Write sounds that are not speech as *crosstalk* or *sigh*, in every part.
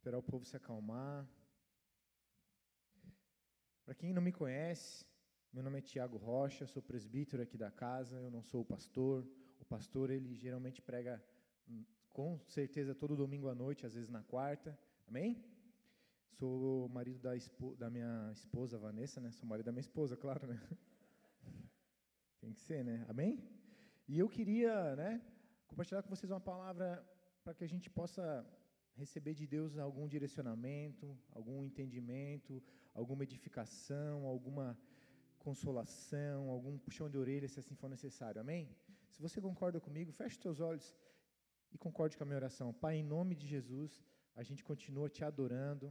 Esperar o povo se acalmar. Para quem não me conhece, meu nome é Tiago Rocha, sou presbítero aqui da casa, eu não sou o pastor. O pastor, ele geralmente prega hum, com certeza todo domingo à noite, às vezes na quarta. Amém? Sou marido da, da minha esposa, Vanessa, né? Sou marido da minha esposa, claro, né? *laughs* Tem que ser, né? Amém? E eu queria, né, compartilhar com vocês uma palavra para que a gente possa receber de Deus algum direcionamento, algum entendimento, alguma edificação, alguma consolação, algum puxão de orelha, se assim for necessário. Amém? Se você concorda comigo, feche seus olhos e concorde com a minha oração. Pai, em nome de Jesus, a gente continua te adorando.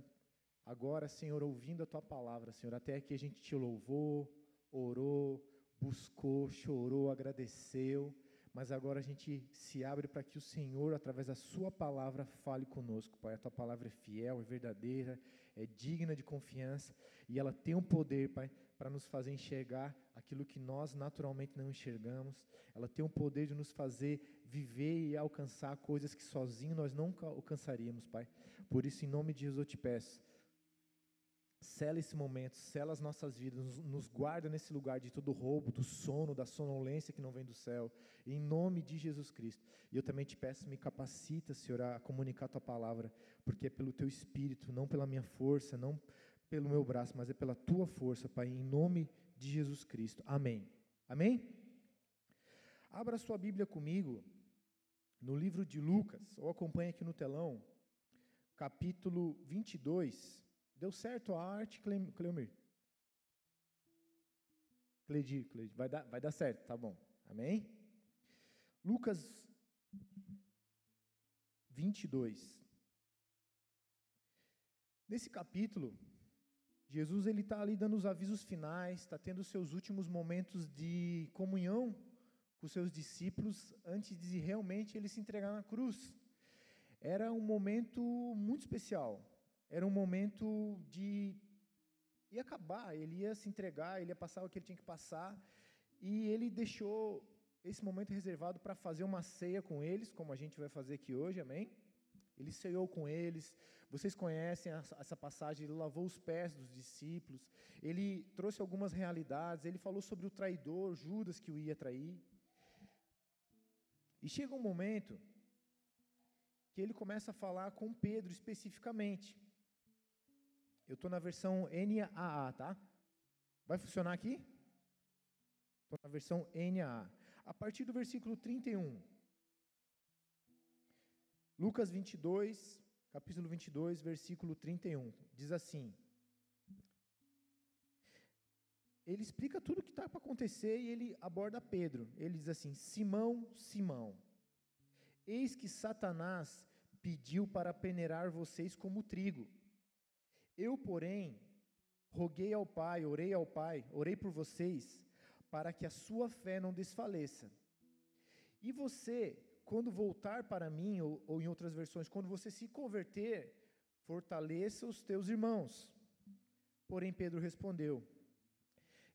Agora, Senhor, ouvindo a tua palavra, Senhor, até aqui a gente te louvou, orou, buscou, chorou, agradeceu mas agora a gente se abre para que o Senhor, através da Sua palavra, fale conosco, Pai. A Tua palavra é fiel, é verdadeira, é digna de confiança e ela tem um poder, Pai, para nos fazer enxergar aquilo que nós naturalmente não enxergamos. Ela tem um poder de nos fazer viver e alcançar coisas que sozinho nós nunca alcançaríamos, Pai. Por isso, em nome de Jesus, eu te peço Sela esse momento, sela as nossas vidas, nos, guarda nesse lugar de todo roubo, do sono, da sonolência que não vem do céu, em nome de Jesus Cristo. E eu também te peço, me capacita, Senhor, a comunicar a tua palavra, porque é pelo teu espírito, não pela minha força, não pelo meu braço, mas é pela tua força, Pai, em nome de Jesus Cristo. Amém. Amém? Abra sua Bíblia comigo no livro de Lucas, ou acompanhe aqui no telão, capítulo 22 Deu certo a arte, Cleomir? Cledir, Cledir. Vai dar, vai dar certo, tá bom. Amém? Lucas 22. Nesse capítulo, Jesus ele está ali dando os avisos finais, está tendo seus últimos momentos de comunhão com seus discípulos antes de realmente ele se entregar na cruz. Era um momento muito especial. Era um momento de ia acabar, ele ia se entregar, ele ia passar o que ele tinha que passar, e ele deixou esse momento reservado para fazer uma ceia com eles, como a gente vai fazer aqui hoje, amém? Ele ceiou com eles. Vocês conhecem essa passagem, ele lavou os pés dos discípulos, ele trouxe algumas realidades, ele falou sobre o traidor, Judas, que o ia trair. E chega um momento que ele começa a falar com Pedro especificamente. Eu estou na versão NAA, tá? Vai funcionar aqui? Estou na versão NAA. A partir do versículo 31. Lucas 22, capítulo 22, versículo 31. Diz assim: Ele explica tudo o que está para acontecer e ele aborda Pedro. Ele diz assim: Simão, Simão, eis que Satanás pediu para peneirar vocês como trigo. Eu, porém, roguei ao Pai, orei ao Pai, orei por vocês, para que a sua fé não desfaleça. E você, quando voltar para mim, ou, ou em outras versões, quando você se converter, fortaleça os teus irmãos. Porém, Pedro respondeu: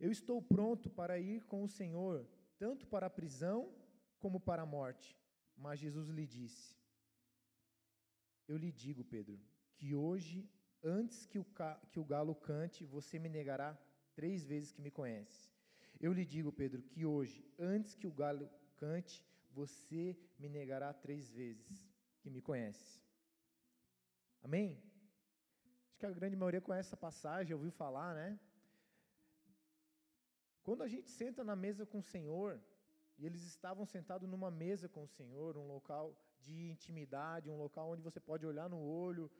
Eu estou pronto para ir com o Senhor, tanto para a prisão como para a morte. Mas Jesus lhe disse: Eu lhe digo, Pedro, que hoje Antes que o, que o galo cante, você me negará três vezes que me conhece. Eu lhe digo, Pedro, que hoje, antes que o galo cante, você me negará três vezes que me conhece. Amém? Acho que a grande maioria conhece essa passagem, ouviu falar, né? Quando a gente senta na mesa com o Senhor, e eles estavam sentados numa mesa com o Senhor, um local de intimidade, um local onde você pode olhar no olho,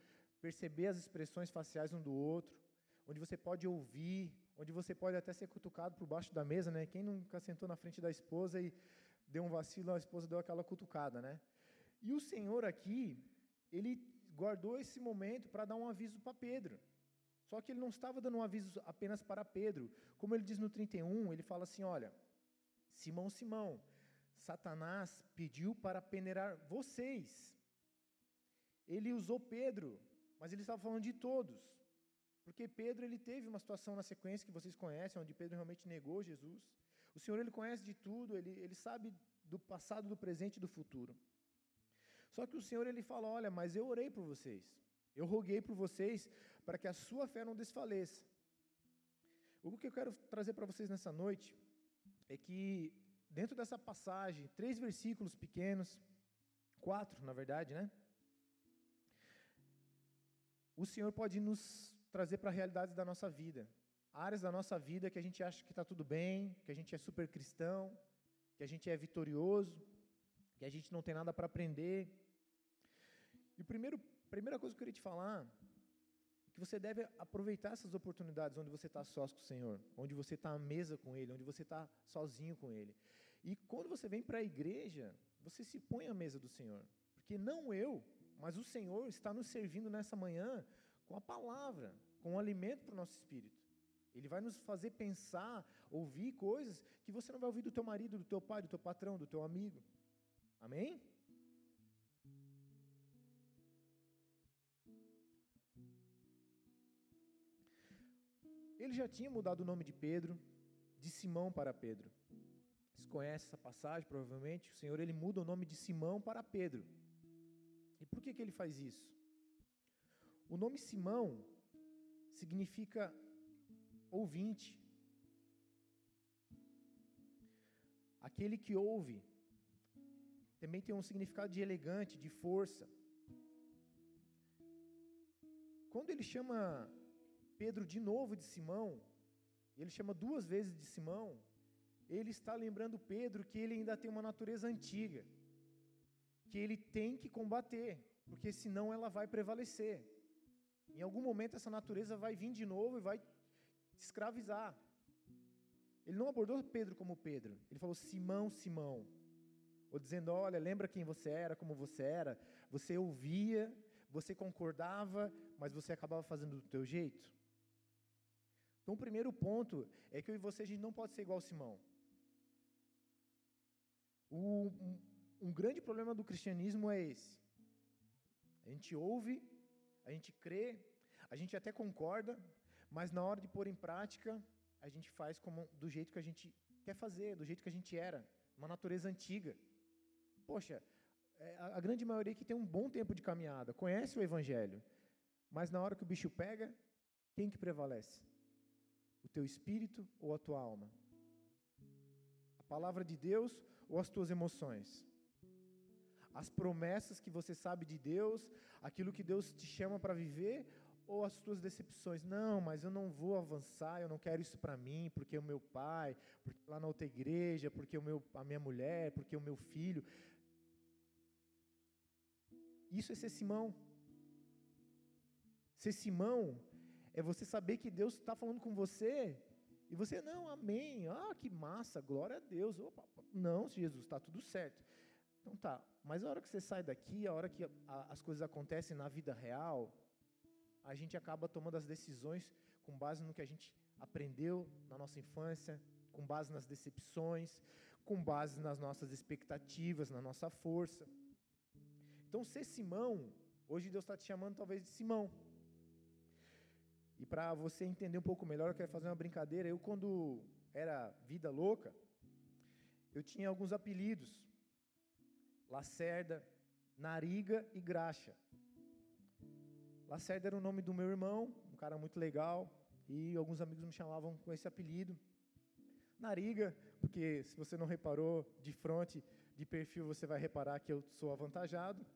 perceber as expressões faciais um do outro, onde você pode ouvir, onde você pode até ser cutucado por baixo da mesa, né? Quem nunca sentou na frente da esposa e deu um vacilo, a esposa deu aquela cutucada, né? E o Senhor aqui, ele guardou esse momento para dar um aviso para Pedro. Só que ele não estava dando um aviso apenas para Pedro. Como ele diz no 31, ele fala assim: Olha, Simão, Simão, Satanás pediu para peneirar vocês. Ele usou Pedro mas ele estava falando de todos. Porque Pedro ele teve uma situação na sequência que vocês conhecem, onde Pedro realmente negou Jesus. O Senhor ele conhece de tudo, ele, ele sabe do passado, do presente e do futuro. Só que o Senhor ele fala: "Olha, mas eu orei por vocês. Eu roguei por vocês para que a sua fé não desfaleça. O que eu quero trazer para vocês nessa noite é que, dentro dessa passagem, três versículos pequenos, quatro, na verdade, né? O Senhor pode nos trazer para a realidade da nossa vida. Áreas da nossa vida que a gente acha que está tudo bem, que a gente é super cristão, que a gente é vitorioso, que a gente não tem nada para aprender. E a primeira coisa que eu queria te falar é que você deve aproveitar essas oportunidades onde você está sós com o Senhor, onde você está à mesa com Ele, onde você está sozinho com Ele. E quando você vem para a igreja, você se põe à mesa do Senhor. Porque não eu, mas o Senhor está nos servindo nessa manhã com a palavra, com o alimento para o nosso espírito. Ele vai nos fazer pensar, ouvir coisas que você não vai ouvir do teu marido, do teu pai, do teu patrão, do teu amigo. Amém? Ele já tinha mudado o nome de Pedro, de Simão para Pedro. Vocês conhecem essa passagem, provavelmente. O Senhor ele muda o nome de Simão para Pedro. E por que, que ele faz isso? O nome Simão significa ouvinte. Aquele que ouve. Também tem um significado de elegante, de força. Quando ele chama Pedro de novo de Simão, ele chama duas vezes de Simão, ele está lembrando Pedro que ele ainda tem uma natureza antiga, que ele tem que combater, porque senão ela vai prevalecer. Em algum momento essa natureza vai vir de novo e vai escravizar. Ele não abordou Pedro como Pedro, ele falou Simão, Simão. Ou dizendo: Olha, lembra quem você era, como você era? Você ouvia, você concordava, mas você acabava fazendo do teu jeito? Então, o primeiro ponto é que eu e você, a gente não pode ser igual Simão. O, um, grande problema do cristianismo é esse. A gente ouve, a gente crê, a gente até concorda, mas na hora de pôr em prática, a gente faz como, do jeito que a gente quer fazer, do jeito que a gente era, uma natureza antiga. Poxa, é, a, a grande maioria que tem um bom tempo de caminhada, conhece o Evangelho, mas na hora que o bicho pega, quem que prevalece? O teu espírito ou a tua alma? A palavra de Deus ou as tuas emoções? As promessas que você sabe de Deus, aquilo que Deus te chama para viver ou as tuas decepções. Não, mas eu não vou avançar, eu não quero isso para mim, porque o meu pai, porque lá na outra igreja, porque o meu, a minha mulher, porque o meu filho. Isso é ser Simão. Ser Simão é você saber que Deus está falando com você e você, não, amém, ah, que massa, glória a Deus. Opa, não, Jesus, está tudo certo. Então tá, mas a hora que você sai daqui, a hora que a, as coisas acontecem na vida real, a gente acaba tomando as decisões com base no que a gente aprendeu na nossa infância, com base nas decepções, com base nas nossas expectativas, na nossa força. Então, ser Simão, hoje Deus está te chamando talvez de Simão. E para você entender um pouco melhor, eu quero fazer uma brincadeira. Eu, quando era vida louca, eu tinha alguns apelidos: Lacerda, Nariga e Graxa. Lacerda era o nome do meu irmão, um cara muito legal, e alguns amigos me chamavam com esse apelido. Nariga, porque se você não reparou de frente, de perfil, você vai reparar que eu sou avantajado.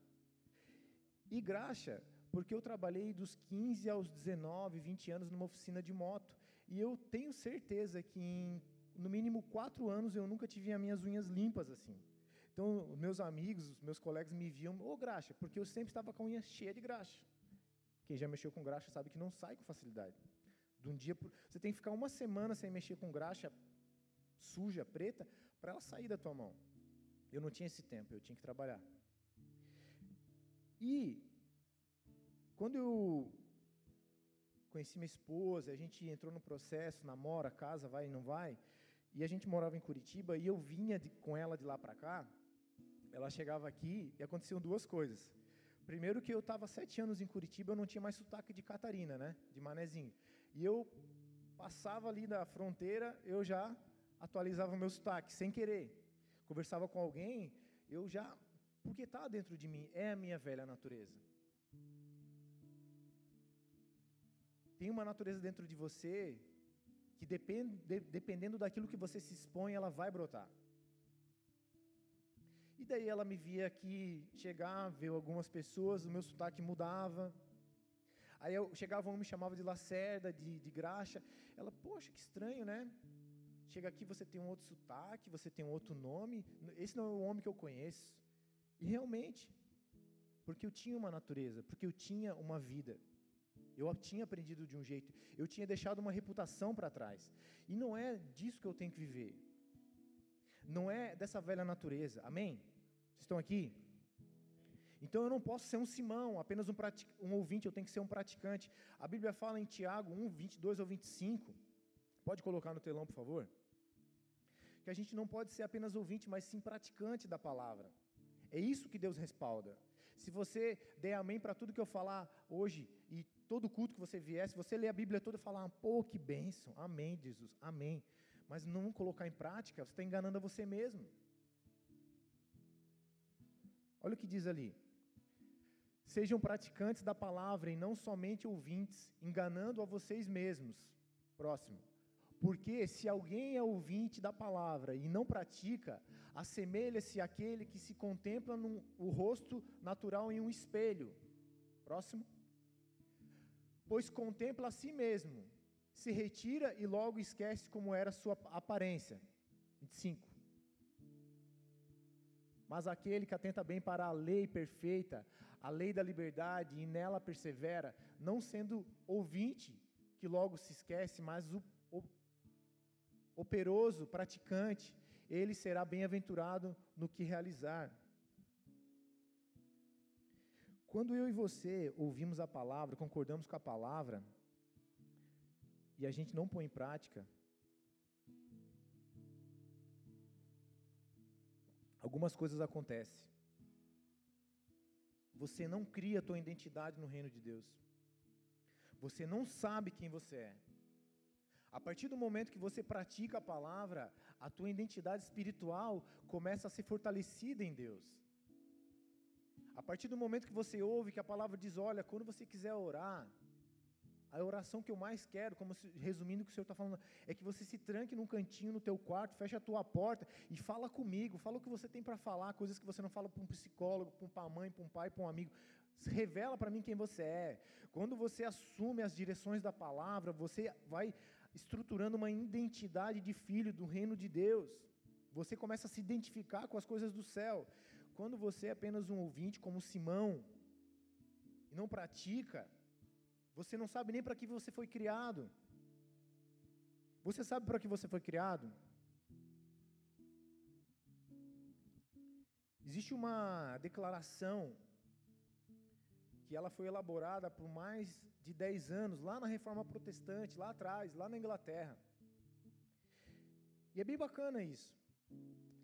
E graxa, porque eu trabalhei dos 15 aos 19, 20 anos numa oficina de moto. E eu tenho certeza que em no mínimo quatro anos eu nunca tive as minhas unhas limpas assim. Então, meus amigos, meus colegas me viam, ô oh, graxa, porque eu sempre estava com a unha cheia de graxa. Quem já mexeu com graxa sabe que não sai com facilidade. De um dia pro... Você tem que ficar uma semana sem mexer com graxa suja, preta, para ela sair da tua mão. Eu não tinha esse tempo, eu tinha que trabalhar. E quando eu conheci minha esposa, a gente entrou no processo, namora, casa, vai e não vai, e a gente morava em Curitiba e eu vinha de, com ela de lá para cá, ela chegava aqui e aconteciam duas coisas. Primeiro que eu estava sete anos em Curitiba, eu não tinha mais sotaque de Catarina, né? De manezinho. E eu passava ali da fronteira, eu já atualizava o meu sotaque, sem querer. Conversava com alguém, eu já... Porque está dentro de mim, é a minha velha natureza. tem uma natureza dentro de você que depende, de, dependendo daquilo que você se expõe, ela vai brotar. E daí ela me via aqui chegar, ver algumas pessoas, o meu sotaque mudava. Aí eu chegava um me chamava de Lacerda, de, de Graxa. Ela, poxa, que estranho, né? Chega aqui, você tem um outro sotaque, você tem um outro nome. Esse não é o homem que eu conheço. E realmente, porque eu tinha uma natureza, porque eu tinha uma vida. Eu tinha aprendido de um jeito, eu tinha deixado uma reputação para trás. E não é disso que eu tenho que viver. Não é dessa velha natureza. Amém? Vocês estão aqui? Então eu não posso ser um Simão, apenas um, um ouvinte, eu tenho que ser um praticante. A Bíblia fala em Tiago 1, 22 ou 25. Pode colocar no telão, por favor? Que a gente não pode ser apenas ouvinte, mas sim praticante da palavra. É isso que Deus respalda. Se você der amém para tudo que eu falar hoje e todo culto que você vier, se você ler a Bíblia toda e falar, pô, que bênção, amém, Jesus, amém. Mas não colocar em prática, você está enganando a você mesmo. Olha o que diz ali. Sejam praticantes da palavra e não somente ouvintes, enganando a vocês mesmos. Próximo. Porque se alguém é ouvinte da palavra e não pratica, assemelha-se àquele que se contempla no, o rosto natural em um espelho. Próximo. Pois contempla a si mesmo, se retira e logo esquece como era sua aparência. 25. Mas aquele que atenta bem para a lei perfeita, a lei da liberdade, e nela persevera, não sendo ouvinte, que logo se esquece, mas o, o operoso, praticante, ele será bem-aventurado no que realizar. Quando eu e você ouvimos a palavra, concordamos com a palavra, e a gente não põe em prática, algumas coisas acontecem. Você não cria a tua identidade no reino de Deus. Você não sabe quem você é. A partir do momento que você pratica a palavra, a tua identidade espiritual começa a ser fortalecida em Deus. A partir do momento que você ouve que a palavra diz: Olha, quando você quiser orar, a oração que eu mais quero, como se, resumindo o que o Senhor está falando, é que você se tranque num cantinho no teu quarto, feche a tua porta e fala comigo, fala o que você tem para falar, coisas que você não fala para um psicólogo, para uma mãe, para um pai, para um amigo. Revela para mim quem você é. Quando você assume as direções da palavra, você vai estruturando uma identidade de filho do reino de Deus. Você começa a se identificar com as coisas do céu. Quando você é apenas um ouvinte, como Simão, e não pratica, você não sabe nem para que você foi criado. Você sabe para que você foi criado? Existe uma declaração que ela foi elaborada por mais de 10 anos, lá na Reforma Protestante, lá atrás, lá na Inglaterra. E é bem bacana isso.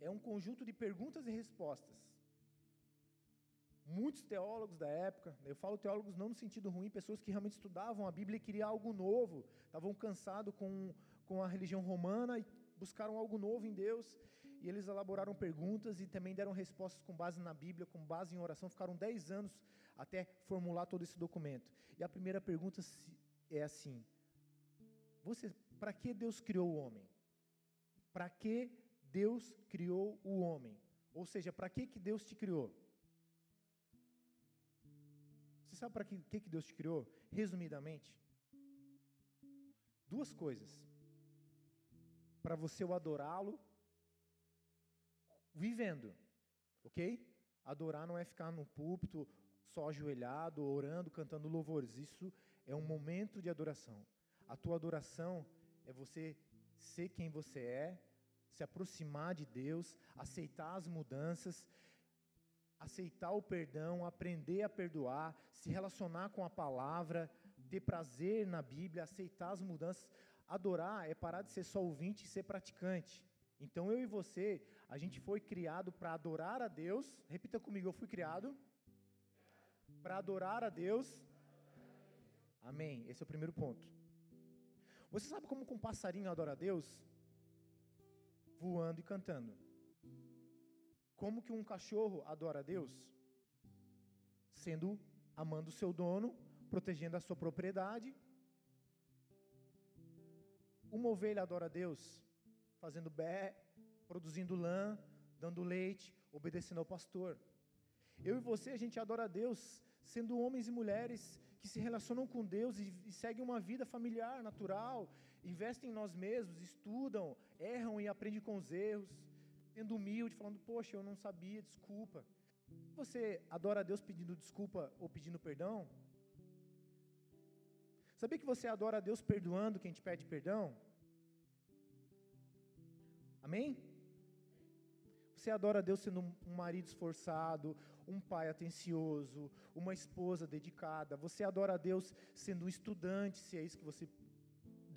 É um conjunto de perguntas e respostas. Muitos teólogos da época, eu falo teólogos não no sentido ruim, pessoas que realmente estudavam a Bíblia e queriam algo novo, estavam cansados com, com a religião romana e buscaram algo novo em Deus, e eles elaboraram perguntas e também deram respostas com base na Bíblia, com base em oração, ficaram 10 anos até formular todo esse documento. E a primeira pergunta é assim: você, para que Deus criou o homem? Para que Deus criou o homem? Ou seja, para que, que Deus te criou? Você sabe para que, que, Deus te criou? Resumidamente, duas coisas. Para você o adorá-lo vivendo, ok? Adorar não é ficar no púlpito só ajoelhado, orando, cantando louvores. Isso é um momento de adoração. A tua adoração é você ser quem você é, se aproximar de Deus, aceitar as mudanças aceitar o perdão, aprender a perdoar, se relacionar com a palavra, ter prazer na Bíblia, aceitar as mudanças. Adorar é parar de ser só ouvinte e ser praticante. Então eu e você, a gente foi criado para adorar a Deus. Repita comigo, eu fui criado para adorar a Deus. Amém. Esse é o primeiro ponto. Você sabe como um passarinho adora a Deus? Voando e cantando. Como que um cachorro adora a Deus? Sendo amando o seu dono, protegendo a sua propriedade uma ovelha adora a Deus fazendo bé, produzindo lã, dando leite, obedecendo ao pastor. Eu e você, a gente adora a Deus sendo homens e mulheres que se relacionam com Deus e, e seguem uma vida familiar, natural, investem em nós mesmos, estudam, erram e aprendem com os erros, sendo humilde, falando, poxa, eu não sabia, desculpa. Você adora a Deus pedindo desculpa ou pedindo perdão? Sabia que você adora a Deus perdoando quem te pede perdão? Amém? Você adora a Deus sendo um marido esforçado, um pai atencioso, uma esposa dedicada. Você adora a Deus sendo um estudante, se é isso que você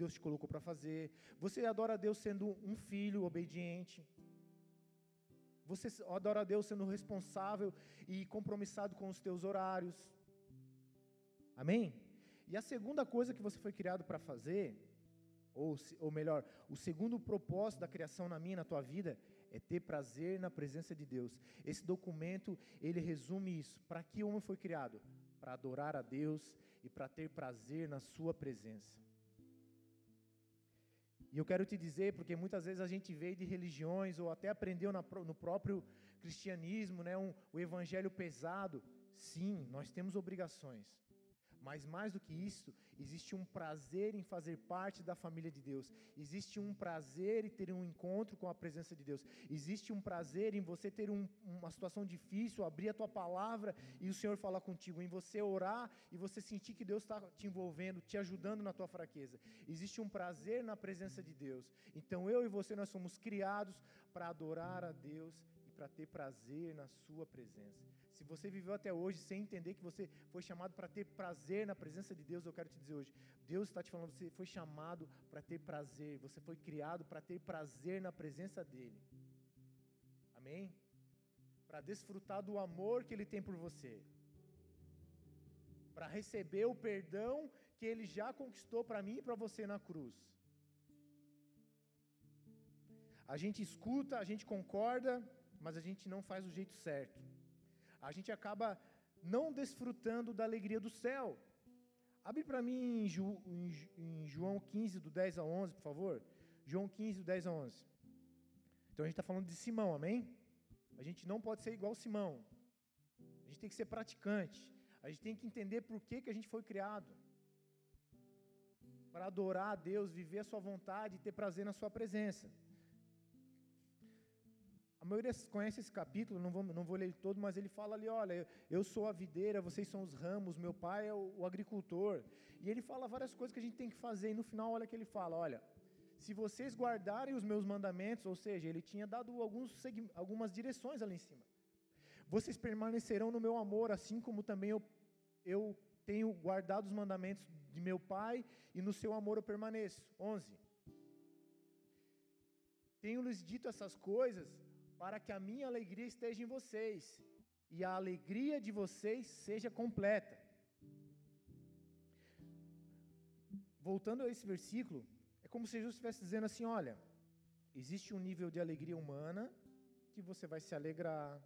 Deus te colocou para fazer. Você adora a Deus sendo um filho obediente. Você adora a Deus sendo responsável e compromissado com os teus horários. Amém? E a segunda coisa que você foi criado para fazer, ou, ou melhor, o segundo propósito da criação na minha na tua vida, é ter prazer na presença de Deus. Esse documento, ele resume isso. Para que o homem foi criado? Para adorar a Deus e para ter prazer na sua presença. E eu quero te dizer, porque muitas vezes a gente veio de religiões ou até aprendeu no próprio cristianismo, né, um, o evangelho pesado. Sim, nós temos obrigações. Mas mais do que isso, existe um prazer em fazer parte da família de Deus. Existe um prazer em ter um encontro com a presença de Deus. Existe um prazer em você ter um, uma situação difícil, abrir a tua palavra e o Senhor falar contigo, em você orar e você sentir que Deus está te envolvendo, te ajudando na tua fraqueza. Existe um prazer na presença de Deus. Então eu e você nós somos criados para adorar a Deus e para ter prazer na sua presença. Se você viveu até hoje sem entender que você foi chamado para ter prazer na presença de Deus, eu quero te dizer hoje: Deus está te falando, você foi chamado para ter prazer, você foi criado para ter prazer na presença dEle. Amém? Para desfrutar do amor que Ele tem por você, para receber o perdão que Ele já conquistou para mim e para você na cruz. A gente escuta, a gente concorda, mas a gente não faz o jeito certo a gente acaba não desfrutando da alegria do céu. Abre para mim em, Ju, em, em, João 15, do 10 a 11, por favor. João 15, do 10 a 11. Então a gente está falando de Simão, amém? A gente não pode ser igual Simão. A gente tem que ser praticante. A gente tem que entender por que, que a gente foi criado. Para adorar a Deus, viver a sua vontade e ter prazer na sua presença. Maioria conhece esse capítulo, não vou, não vou ler todo, mas ele fala ali: olha, eu sou a videira, vocês são os ramos, meu pai é o, o agricultor. E ele fala várias coisas que a gente tem que fazer, e no final, olha que ele fala: olha, se vocês guardarem os meus mandamentos, ou seja, ele tinha dado alguns, algumas direções ali em cima. Vocês permanecerão no meu amor, assim como também eu, eu tenho guardado os mandamentos de meu pai, e no seu amor eu permaneço. 11. Tenho-lhes dito essas coisas para que a minha alegria esteja em vocês e a alegria de vocês seja completa. Voltando a esse versículo, é como se Jesus estivesse dizendo assim: olha, existe um nível de alegria humana que você vai se alegrar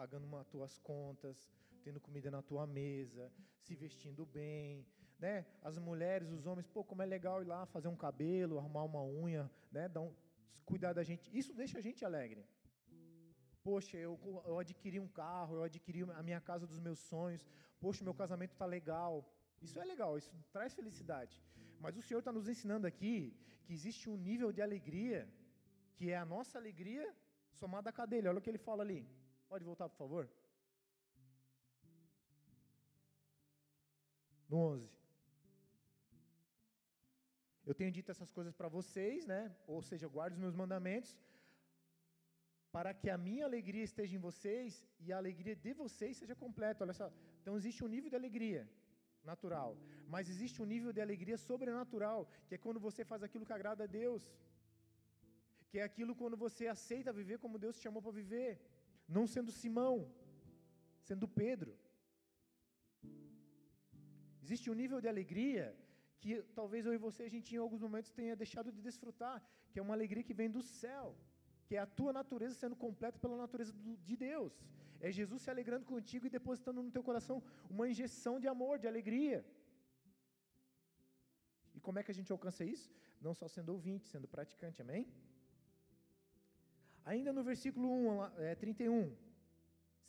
pagando as tuas contas, tendo comida na tua mesa, se vestindo bem, né? As mulheres, os homens, pô, como é legal ir lá fazer um cabelo, arrumar uma unha, né? Dar um, cuidar da gente. Isso deixa a gente alegre. Poxa, eu, eu adquiri um carro, eu adquiri a minha casa dos meus sonhos. Poxa, meu casamento está legal. Isso é legal, isso traz felicidade. Mas o Senhor está nos ensinando aqui que existe um nível de alegria, que é a nossa alegria somada à dele. Olha o que ele fala ali. Pode voltar, por favor? No 11. Eu tenho dito essas coisas para vocês, né? Ou seja, guarde os meus mandamentos, para que a minha alegria esteja em vocês e a alegria de vocês seja completa. Olha só. Então existe um nível de alegria natural, mas existe um nível de alegria sobrenatural, que é quando você faz aquilo que agrada a Deus. Que é aquilo quando você aceita viver como Deus te chamou para viver, não sendo Simão, sendo Pedro. Existe um nível de alegria que talvez eu e você a gente em alguns momentos tenha deixado de desfrutar, que é uma alegria que vem do céu que é a tua natureza sendo completa pela natureza do, de Deus. É Jesus se alegrando contigo e depositando no teu coração uma injeção de amor, de alegria. E como é que a gente alcança isso? Não só sendo ouvinte, sendo praticante, amém? Ainda no versículo 1, é, 31.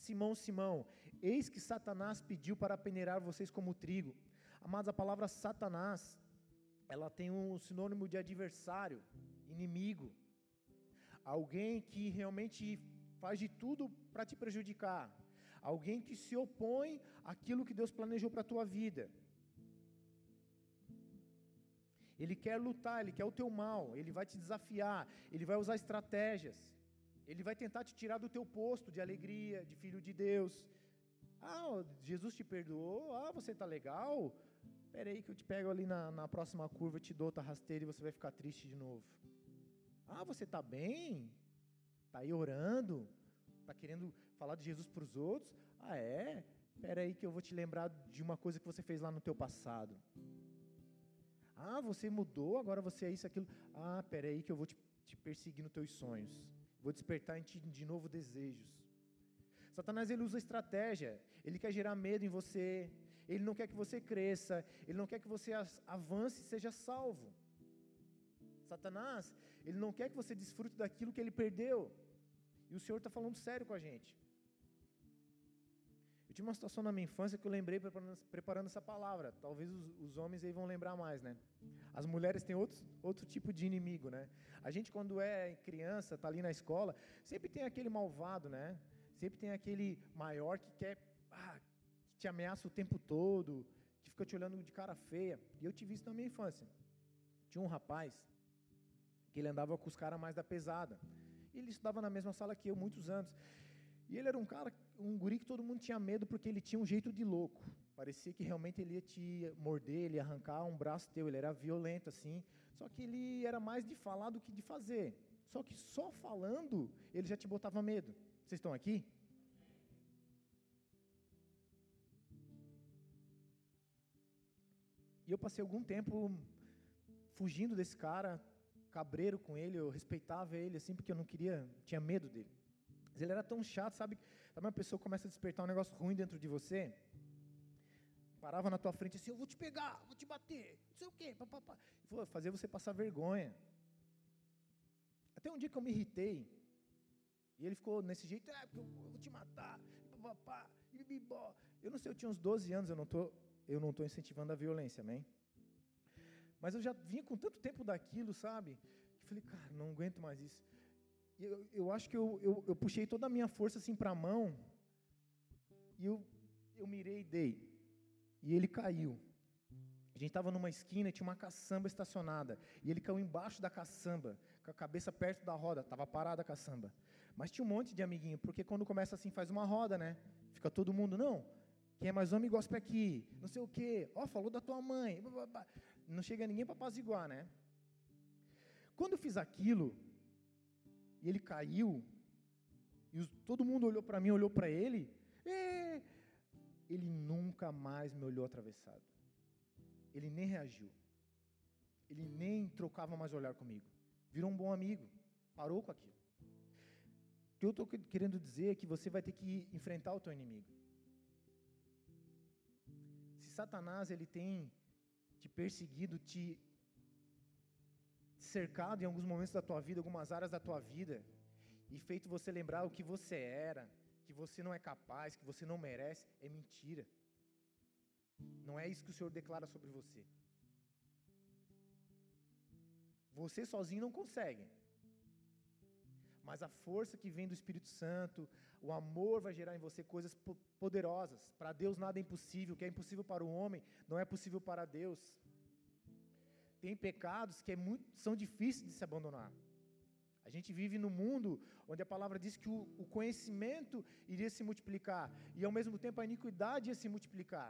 Simão, Simão, eis que Satanás pediu para peneirar vocês como trigo. Amados, a palavra Satanás, ela tem um sinônimo de adversário, inimigo. Alguém que realmente faz de tudo para te prejudicar. Alguém que se opõe àquilo que Deus planejou para a tua vida. Ele quer lutar, ele quer o teu mal, ele vai te desafiar, ele vai usar estratégias. Ele vai tentar te tirar do teu posto de alegria, de filho de Deus. Ah, Jesus te perdoou. Ah, você está legal. Espera aí que eu te pego ali na, na próxima curva, te dou outra rasteira e você vai ficar triste de novo. Ah, você está bem? Está aí orando? Está querendo falar de Jesus para os outros? Ah, é? Espera aí que eu vou te lembrar de uma coisa que você fez lá no teu passado. Ah, você mudou, agora você é isso, aquilo. Ah, espera aí que eu vou te, te perseguir nos teus sonhos. Vou despertar em ti de novo desejos. Satanás ele usa estratégia, ele quer gerar medo em você, ele não quer que você cresça, ele não quer que você avance e seja salvo. Satanás, ele não quer que você desfrute daquilo que ele perdeu. E o Senhor está falando sério com a gente. Eu tinha uma situação na minha infância que eu lembrei preparando, essa palavra. Talvez os, os, homens aí vão lembrar mais, né? As mulheres têm outro, outro tipo de inimigo, né? A gente, quando é criança, está ali na escola, sempre tem aquele malvado, né? Sempre tem aquele maior que quer, ah, que te ameaça o tempo todo, que fica te olhando de cara feia. E eu tive isso na minha infância. Tinha um rapaz que ele andava com os caras mais da pesada. E ele estudava na mesma sala que eu muitos anos. E ele era um cara, um guri que todo mundo tinha medo porque ele tinha um jeito de louco. Parecia que realmente ele ia te morder, ele ia arrancar um braço teu, ele era violento assim. Só que ele era mais de falar do que de fazer. Só que só falando, ele já te botava medo. Vocês estão aqui? E eu passei algum tempo fugindo desse cara, cabreiro com ele, eu respeitava ele assim porque eu não queria, tinha medo dele. Mas ele era tão chato, sabe? Sabe uma pessoa começa a despertar um negócio ruim dentro de você? Parava na tua frente assim, eu vou te pegar, vou te bater, não sei o quê, papapá. Fazer você passar vergonha. Até um dia que eu me irritei, e ele ficou nesse jeito, é, eu vou te matar, papapá. Eu não sei, eu tinha uns 12 anos, eu não tô, eu não estou incentivando a violência, amém? Mas eu já vinha com tanto tempo daquilo, sabe? Que falei, cara, não aguento mais isso eu, eu acho que eu, eu, eu puxei toda a minha força assim para a mão, e eu, eu mirei e dei. E ele caiu. A gente estava numa esquina e tinha uma caçamba estacionada. E ele caiu embaixo da caçamba, com a cabeça perto da roda. Estava parada a caçamba. Mas tinha um monte de amiguinho, porque quando começa assim, faz uma roda, né? Fica todo mundo, não. Quem é mais homem gosta aqui. Não sei o quê. Ó, oh, falou da tua mãe. Não chega ninguém para apaziguar, né? Quando eu fiz aquilo, e ele caiu, e todo mundo olhou para mim, olhou para ele, é, ele nunca mais me olhou atravessado. Ele nem reagiu. Ele nem trocava mais olhar comigo. Virou um bom amigo. Parou com aquilo. O que eu estou querendo dizer é que você vai ter que enfrentar o teu inimigo. Se Satanás ele tem te perseguido, te cercado em alguns momentos da tua vida, algumas áreas da tua vida, e feito você lembrar o que você era, que você não é capaz, que você não merece, é mentira. Não é isso que o Senhor declara sobre você. Você sozinho não consegue. Mas a força que vem do Espírito Santo, o amor vai gerar em você coisas poderosas. Para Deus nada é impossível. O que é impossível para o homem não é possível para Deus tem pecados que é muito, são difíceis de se abandonar. A gente vive num mundo onde a palavra diz que o, o, conhecimento iria se multiplicar e ao mesmo tempo a iniquidade ia se multiplicar.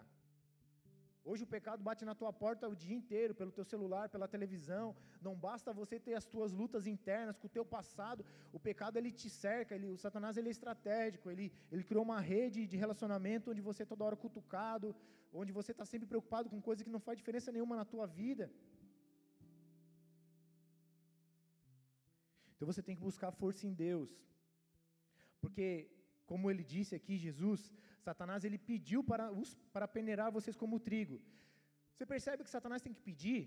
Hoje o pecado bate na tua porta o dia inteiro, pelo teu celular, pela televisão. Não basta você ter as tuas lutas internas com o teu passado. O pecado ele te cerca, ele, o Satanás ele é estratégico. Ele, ele criou uma rede de relacionamento onde você é toda hora cutucado, onde você está sempre preocupado com coisas que não faz diferença nenhuma na tua vida. Então você tem que buscar força em Deus. Porque, como ele disse aqui, Jesus, Satanás ele pediu para, para peneirar vocês como trigo. Você percebe que Satanás tem que pedir?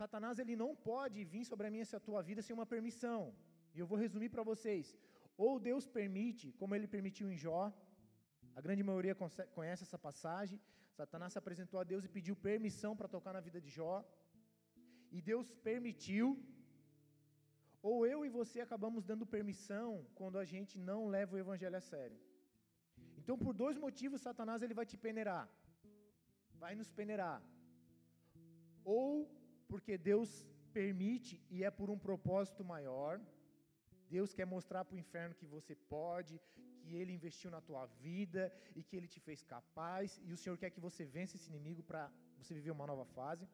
Satanás ele não pode vir sobre a minha e a tua vida sem uma permissão. E eu vou resumir para vocês. Ou Deus permite, como ele permitiu em Jó, a grande maioria conhece essa passagem. Satanás se apresentou a Deus e pediu permissão para tocar na vida de Jó. E Deus permitiu. Ou eu e você acabamos dando permissão quando a gente não leva o evangelho a sério. Então, por dois motivos, Satanás ele vai te peneirar. Vai nos peneirar. Ou porque Deus permite e é por um propósito maior. Deus quer mostrar para o inferno que você pode, que Ele investiu na tua vida e que Ele te fez capaz, e o Senhor quer que você vença esse inimigo para você viver uma nova fase.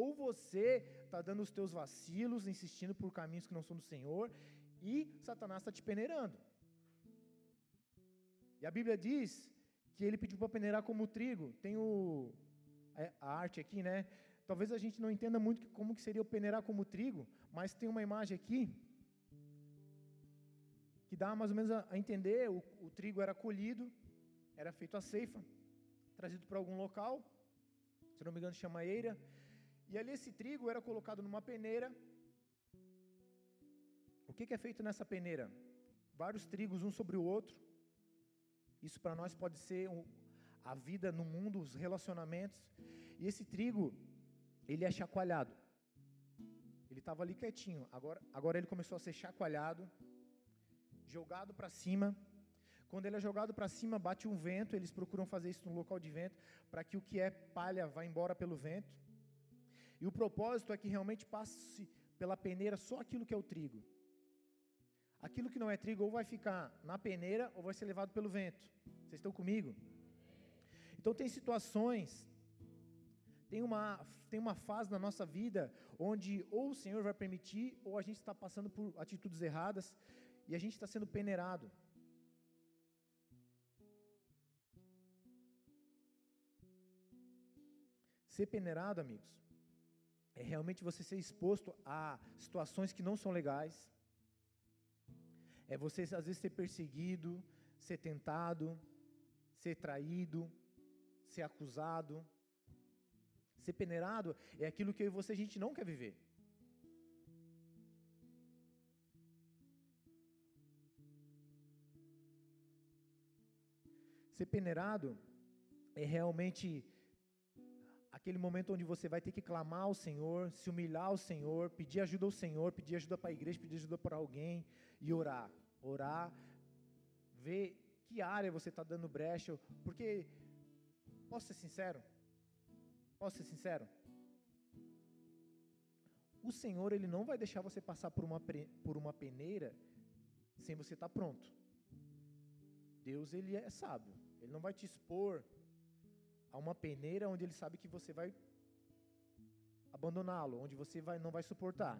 Ou você está dando os teus vacilos, insistindo por caminhos que não são do Senhor, e Satanás está te peneirando. E a Bíblia diz que ele pediu para peneirar como trigo. Tem o, é, a arte aqui, né? Talvez a gente não entenda muito como que seria o peneirar como trigo, mas tem uma imagem aqui que dá mais ou menos a, a entender, o, o, trigo era colhido, era feito a ceifa, trazido para algum local, se não me engano chama eira, e ali esse trigo era colocado numa peneira. O que, que é feito nessa peneira? Vários trigos um sobre o outro. Isso para nós pode ser um, a vida no mundo, os relacionamentos. E esse trigo, ele é chacoalhado. Ele estava ali quietinho, agora, agora ele começou a ser chacoalhado, jogado para cima. Quando ele é jogado para cima, bate um vento, eles procuram fazer isso no local de vento, para que o que é palha vá embora pelo vento. E o propósito é que realmente passe pela peneira só aquilo que é o trigo. Aquilo que não é trigo ou vai ficar na peneira ou vai ser levado pelo vento. Vocês estão comigo? Então tem situações tem uma, tem uma fase na nossa vida onde ou o Senhor vai permitir, ou a gente está passando por atitudes erradas e a gente está sendo peneirado. Ser peneirado, amigos, é realmente você ser exposto a situações que não são legais. É você, às vezes, ser perseguido, ser tentado, ser traído, ser acusado, Ser peneirado é aquilo que eu e você a gente não quer viver. Ser peneirado é realmente aquele momento onde você vai ter que clamar ao Senhor, se humilhar ao Senhor, pedir ajuda ao Senhor, pedir ajuda para a igreja, pedir ajuda para alguém e orar. Orar, ver que área você está dando brecha, porque, posso ser sincero, Posso ser sincero? O Senhor, Ele não vai deixar você passar por uma, por uma peneira sem você estar tá pronto. Deus, Ele é sábio. Ele não vai te expor a uma peneira onde Ele sabe que você vai abandoná-lo, onde você vai, não vai suportar.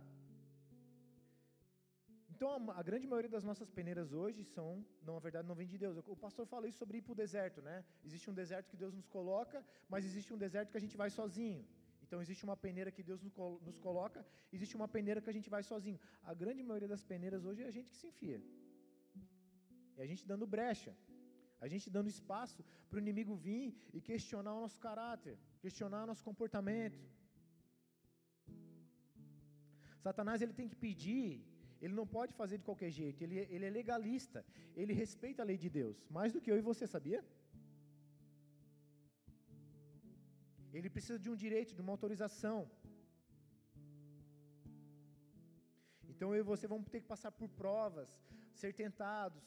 Então, a, a, grande maioria das nossas peneiras hoje são, não, na verdade, não vem de Deus. O pastor fala isso sobre ir para o deserto, né? Existe um deserto que Deus nos coloca, mas existe um deserto que a gente vai sozinho. Então, existe uma peneira que Deus nos coloca, existe uma peneira que a gente vai sozinho. A grande maioria das peneiras hoje é a gente que se enfia. É a gente dando brecha. A gente dando espaço para o inimigo vir e questionar o nosso caráter, questionar o nosso comportamento. Satanás ele tem que pedir ele não pode fazer de qualquer jeito, ele, ele é legalista, ele respeita a lei de Deus, mais do que eu e você, sabia? Ele precisa de um direito, de uma autorização. Então eu e você vamos ter que passar por provas, ser tentados,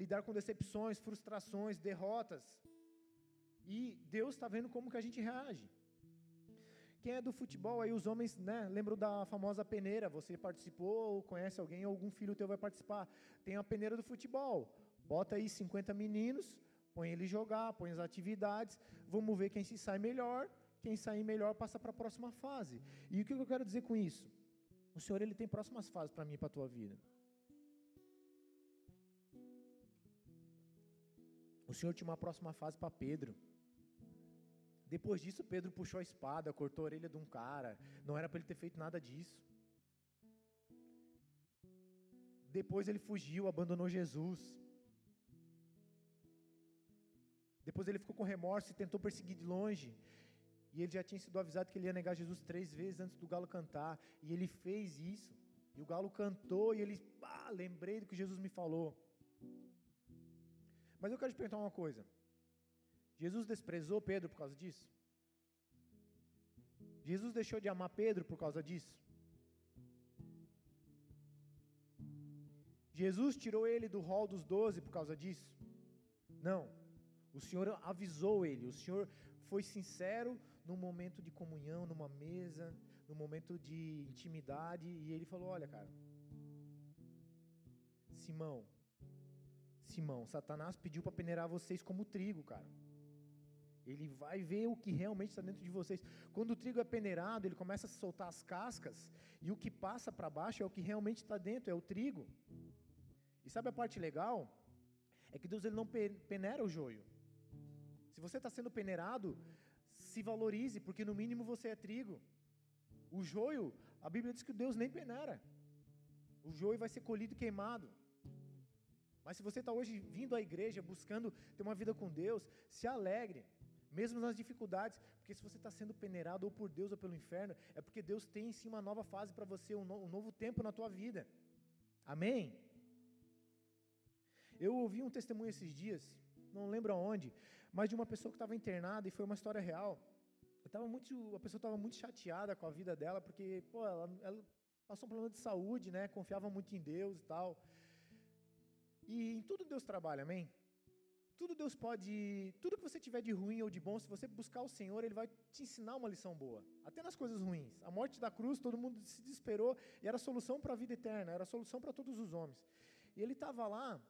lidar com decepções, frustrações, derrotas. E Deus está vendo como que a gente reage. Quem é do futebol aí, os homens, né, lembram da famosa peneira, você participou, ou conhece alguém, algum filho teu vai participar. Tem a peneira do futebol. Bota aí 50 meninos, põe ele jogar, põe as atividades, vamos ver quem se sai melhor. Quem sair melhor passa para a próxima fase. E o que eu quero dizer com isso? O Senhor ele tem próximas fases para mim e para a tua vida. O Senhor tinha uma próxima fase para Pedro. Depois disso, Pedro puxou a espada, cortou a orelha de um cara. Não era para ele ter feito nada disso. Depois ele fugiu, abandonou Jesus. Depois ele ficou com remorso e tentou perseguir de longe. E ele já tinha sido avisado que ele ia negar Jesus três vezes antes do galo cantar. E ele fez isso. E o galo cantou e ele, pá, lembrei do que Jesus me falou. Mas eu quero te perguntar uma coisa. Jesus desprezou Pedro por causa disso? Jesus deixou de amar Pedro por causa disso? Jesus tirou ele do rol dos doze por causa disso? Não. O Senhor avisou ele, o Senhor foi sincero num momento de comunhão, numa mesa, num momento de intimidade, e ele falou: Olha, cara, Simão, Simão, Satanás pediu para peneirar vocês como trigo, cara. Ele vai ver o que realmente está dentro de vocês. Quando o trigo é peneirado, ele começa a soltar as cascas, e o que passa para baixo é o que realmente está dentro, é o trigo. E sabe a parte legal? É que Deus ele não peneira o joio. Se você está sendo peneirado, se valorize, porque no mínimo você é trigo. O joio, a Bíblia diz que Deus nem peneira. O joio vai ser colhido e queimado. Mas se você está hoje vindo à igreja, buscando ter uma vida com Deus, se alegre, mesmo nas dificuldades, porque se você está sendo peneirado ou por Deus ou pelo inferno, é porque Deus tem em si uma nova fase para você, um, no, um novo tempo na tua vida. Amém? Eu ouvi um testemunho esses dias, não lembro aonde, mas de uma pessoa que estava internada e foi uma história real. Eu muito, a pessoa estava muito chateada com a vida dela, porque pô, ela, ela passou um problema de saúde, né? Confiava muito em Deus e tal. E em tudo Deus trabalha, amém? Tudo Deus pode, tudo que você tiver de ruim ou de bom, se você buscar o Senhor, Ele vai te ensinar uma lição boa. Até nas coisas ruins. A morte da cruz, todo mundo se desesperou e era a solução para a vida eterna, era a solução para todos os homens. E ele estava lá,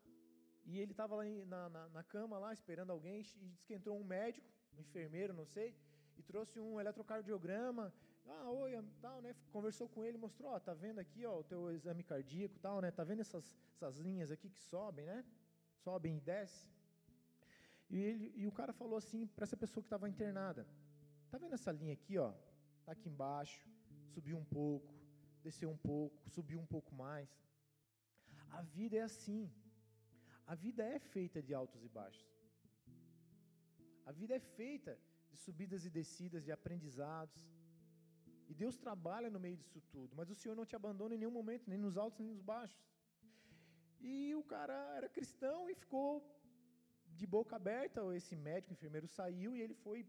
e ele estava lá na, na, na, cama, lá, esperando alguém, e disse que entrou um médico, um enfermeiro, não sei, e trouxe um eletrocardiograma. Ah, oi, tal, né? Conversou com ele, mostrou, ó, tá vendo aqui, ó, o teu exame cardíaco, tal, né? Tá vendo essas, essas linhas aqui que sobem, né? Sobem e descem. E, ele, e o cara falou assim para essa pessoa que estava internada: Tá vendo essa linha aqui, ó? Tá aqui embaixo, subiu um pouco, desceu um pouco, subiu um pouco mais. A vida é assim. A vida é feita de altos e baixos. A vida é feita de subidas e descidas, de aprendizados. E Deus trabalha no meio disso tudo, mas o Senhor não te abandona em nenhum momento, nem nos altos nem nos baixos. E o cara era cristão e ficou de boca aberta, esse médico, enfermeiro saiu e ele foi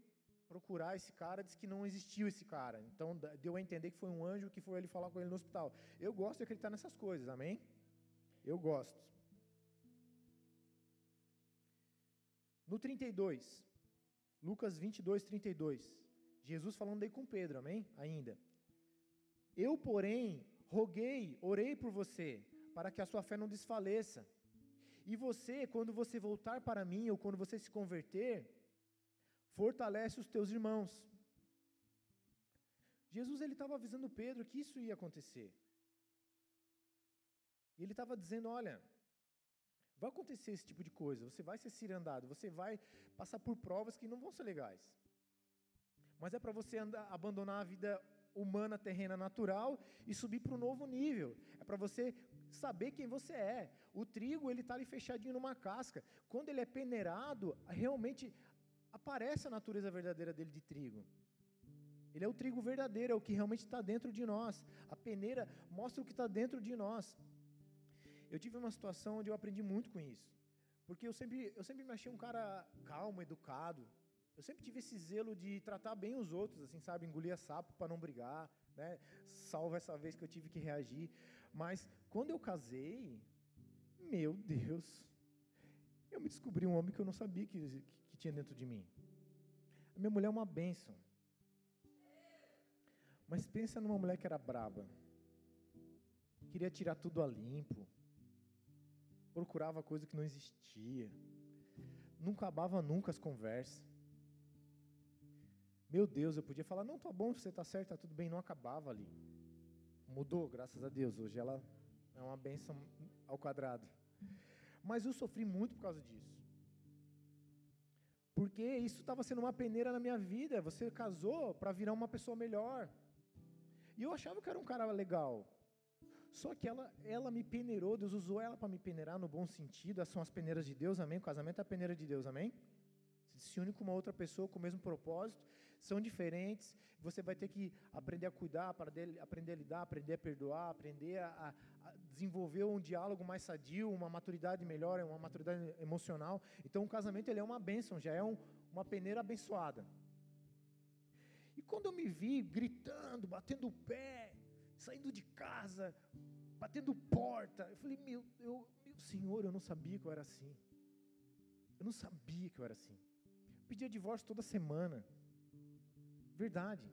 procurar esse cara, disse que não existiu esse cara. Então deu a entender que foi um anjo que foi ele falar com ele no hospital. Eu gosto de acreditar nessas coisas, amém? Eu gosto. No 32, Lucas 22, 32. Jesus falando aí com Pedro, amém? Ainda. Eu, porém, roguei, orei por você, para que a sua fé não desfaleça. E você, quando você voltar para mim, ou quando você se converter, fortalece os teus irmãos. Jesus ele estava avisando Pedro que isso ia acontecer. E ele estava dizendo: olha, vai acontecer esse tipo de coisa, você vai ser cirandado, você vai passar por provas que não vão ser legais. Mas é para você andar, abandonar a vida humana, terrena, natural e subir para um novo nível. É para você saber quem você é. O trigo, ele está ali fechadinho numa casca. Quando ele é peneirado, realmente aparece a natureza verdadeira dele de trigo. Ele é o trigo verdadeiro, é o que realmente está dentro de nós. A peneira mostra o que está dentro de nós. Eu tive uma situação onde eu aprendi muito com isso. Porque eu sempre, eu sempre me achei um cara calmo, educado. Eu sempre tive esse zelo de tratar bem os outros, assim, sabe? Engolir sapo para não brigar, né? Salvo essa vez que eu tive que reagir. Mas quando eu casei, meu Deus, eu me descobri um homem que eu não sabia que, que, que tinha dentro de mim. A minha mulher é uma bênção. Mas pensa numa mulher que era braba. Queria tirar tudo a limpo. Procurava coisa que não existia. Não acabava nunca as conversas. Meu Deus, eu podia falar, não, tá bom, você tá certo, tá tudo bem, não acabava ali. Mudou, graças a Deus. Hoje ela é uma bênção ao quadrado. Mas eu sofri muito por causa disso. Porque isso estava sendo uma peneira na minha vida. Você casou para virar uma pessoa melhor. E eu achava que era um cara legal. Só que ela, ela me peneirou, Deus usou ela para me peneirar no bom sentido. Essas são as peneiras de Deus, amém? O casamento é a peneira de Deus, amém? se une com uma outra pessoa com o mesmo propósito, são diferentes. Você vai ter que aprender a cuidar, aprender a lidar, aprender a perdoar, aprender a, a desenvolver um diálogo mais sadio, uma maturidade melhor, uma maturidade emocional. Então, o casamento ele é uma bênção, já é um, uma peneira abençoada. E quando eu me vi gritando, batendo o pé, saindo de casa, batendo porta, eu falei, meu, eu, meu Senhor, eu não sabia que eu era assim. Eu não sabia que eu era assim. Eu pedia divórcio toda semana. Verdade.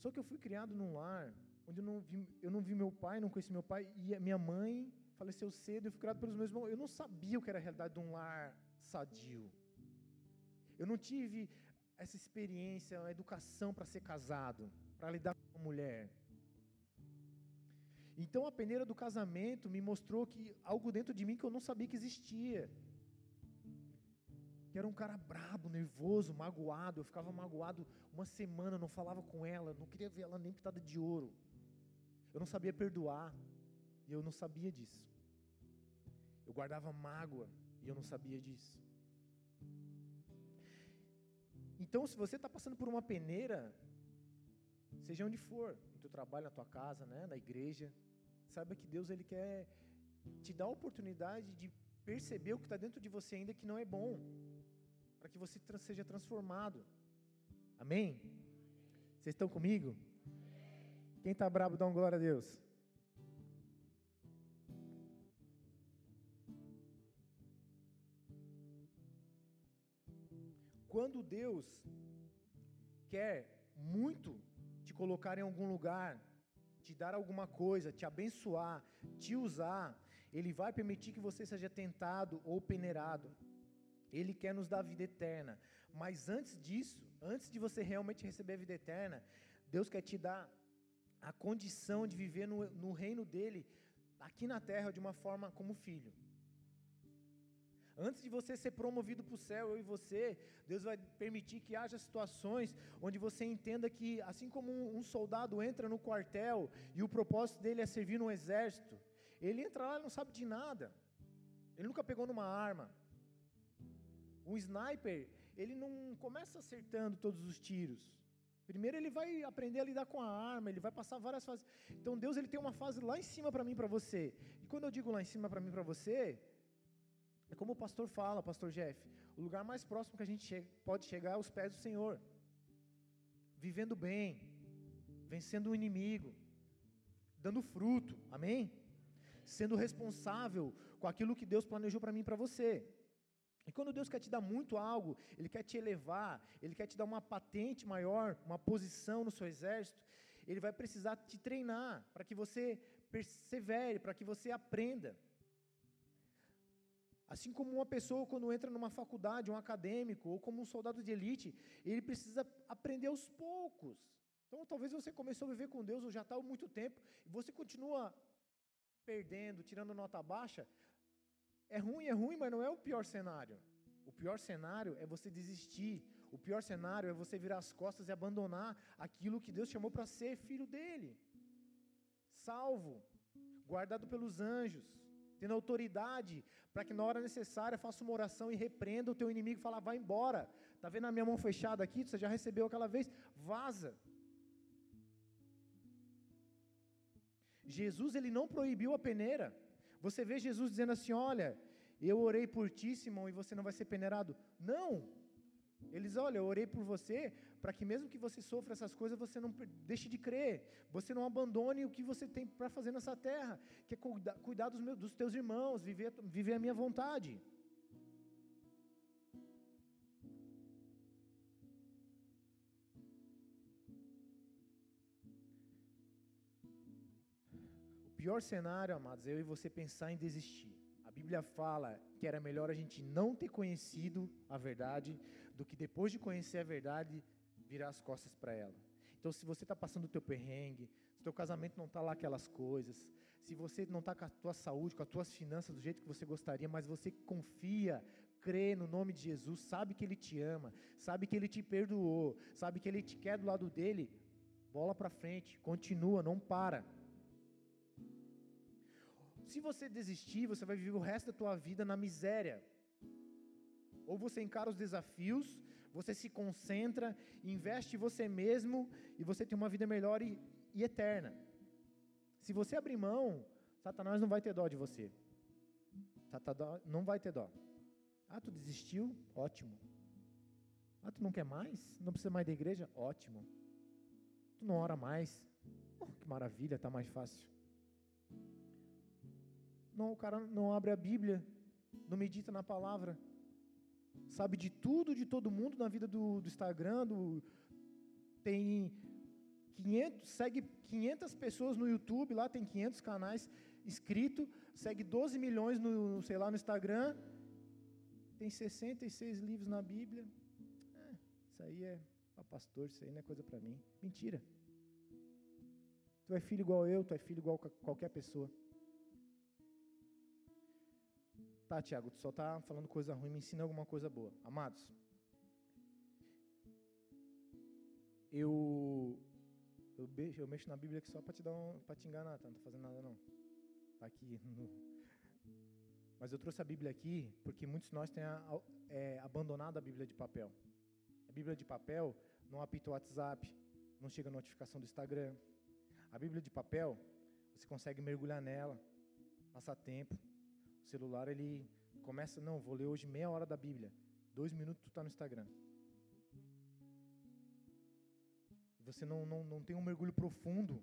Só que eu fui criado num lar onde eu não vi, eu não vi meu pai, não conheci meu pai, e a minha mãe faleceu cedo, eu fui criado pelos meus irmãos. Eu não sabia o que era a realidade de um lar sadio. Eu não tive essa experiência, a educação para ser casado, para lidar com uma mulher. Então a peneira do casamento me mostrou que algo dentro de mim que eu não sabia que existia. Que era um cara brabo, nervoso, magoado. Eu ficava magoado uma semana, não falava com ela, não queria ver ela nem pitada de ouro. Eu não sabia perdoar, e eu não sabia disso. Eu guardava mágoa, e eu não sabia disso. Então, se você está passando por uma peneira, seja onde for, no teu trabalho, na tua casa, né, na igreja, saiba que Deus ele quer te dar a oportunidade de perceber o que está dentro de você ainda que não é bom, para que você seja transformado. Amém? Vocês estão comigo? Quem está bravo, dá um glória a Deus. Quando Deus quer muito te colocar em algum lugar, te dar alguma coisa, te abençoar, te usar, Ele vai permitir que você seja tentado ou peneirado. Ele quer nos dar vida eterna. Mas antes disso, antes de você realmente receber a vida eterna, Deus quer te dar a condição de viver no, no reino dele, aqui na terra, de uma forma como filho. Antes de você ser promovido para o céu, eu e você, Deus vai permitir que haja situações onde você entenda que, assim como um, soldado entra no quartel e o propósito dele é servir no exército, ele entra lá e não sabe de nada. Ele nunca pegou numa arma. Um sniper, ele não começa acertando todos os tiros. Primeiro ele vai aprender a lidar com a arma, ele vai passar várias fases. Então Deus ele tem uma fase lá em cima para mim, para você. E quando eu digo lá em cima para mim, para você, é como o pastor fala, pastor Jeff, o lugar mais próximo que a gente pode chegar é aos pés do Senhor. Vivendo bem, vencendo o inimigo, dando fruto. Amém? Sendo responsável com aquilo que Deus planejou para mim e para você. E quando Deus quer te dar muito algo, Ele quer te elevar, Ele quer te dar uma patente maior, uma posição no seu exército, Ele vai precisar te treinar para que você persevere, para que você aprenda. Assim como uma pessoa, quando entra numa faculdade, um acadêmico, ou como um soldado de elite, ele precisa aprender aos poucos. Então, talvez você começou a viver com Deus ou já está há muito tempo, e você continua perdendo, tirando nota baixa. É ruim, é ruim, mas não é o pior cenário. O pior cenário é você desistir. O pior cenário é você virar as costas e abandonar aquilo que Deus chamou para ser filho dele. Salvo, guardado pelos anjos tendo autoridade para que na hora necessária faça uma oração e repreenda o teu inimigo e fala, vai embora. Está vendo a minha mão fechada aqui? Você já recebeu aquela vez? Vaza. Jesus ele não proibiu a peneira. Você vê Jesus dizendo assim: Olha, eu orei por ti, Simão, e você não vai ser peneirado. Não. Eles, olha, eu orei por você para que mesmo que você sofra essas coisas, você não deixe de crer, você não abandone o que você tem para fazer nessa terra, que é cuidar, dos, meus, dos teus irmãos, viver, viver a minha vontade. Pior cenário, amados, é eu e você pensar em desistir. A Bíblia fala que era melhor a gente não ter conhecido a verdade do que depois de conhecer a verdade virar as costas para ela. Então, se você está passando o teu perrengue, se teu casamento não está lá aquelas coisas, se você não está com a tua saúde, com as tuas finanças do jeito que você gostaria, mas você confia, crê no nome de Jesus, sabe que Ele te ama, sabe que Ele te perdoou, sabe que Ele te quer do lado dele, bola para frente, continua, não para. Se você desistir, você vai viver o resto da tua vida na miséria. Ou você encara os desafios, você se concentra, investe em você mesmo e você tem uma vida melhor e, e eterna. Se você abrir mão, Satanás não vai ter dó de você. Satanás não vai ter dó. Ah, tu desistiu? Ótimo. Ah, tu não quer mais? Não precisa mais da igreja? Ótimo. Tu não ora mais? Oh, que maravilha, tá mais fácil. Não, o cara não abre a Bíblia, não medita na palavra, sabe de tudo de todo mundo na vida do, do Instagram, do, tem 500, segue 500 pessoas no YouTube, lá tem 500 canais inscritos, segue 12 milhões no, sei lá, no Instagram, tem 66 livros na Bíblia. É, isso aí é para pastor, isso aí não é coisa para mim. Mentira. Tu é filho igual eu, tu é filho igual qualquer pessoa. Tá, Tiago, tu só tá falando coisa ruim, me ensina alguma coisa boa. Amados, eu eu, beijo, eu mexo na Bíblia aqui só para te dar um, para te enganar, tá? Não tô fazendo nada não. Tá aqui *laughs* no... Mas eu trouxe a Bíblia aqui porque muitos de nós têm a, é, abandonado a Bíblia de papel. A Bíblia de papel não apita o WhatsApp, não chega notificação do Instagram. A Bíblia de papel, você consegue mergulhar nela, passar tempo, celular, ele começa, não, vou ler hoje meia hora da Bíblia. Dois minutos tu está no Instagram. Você não, não, não tem um mergulho profundo.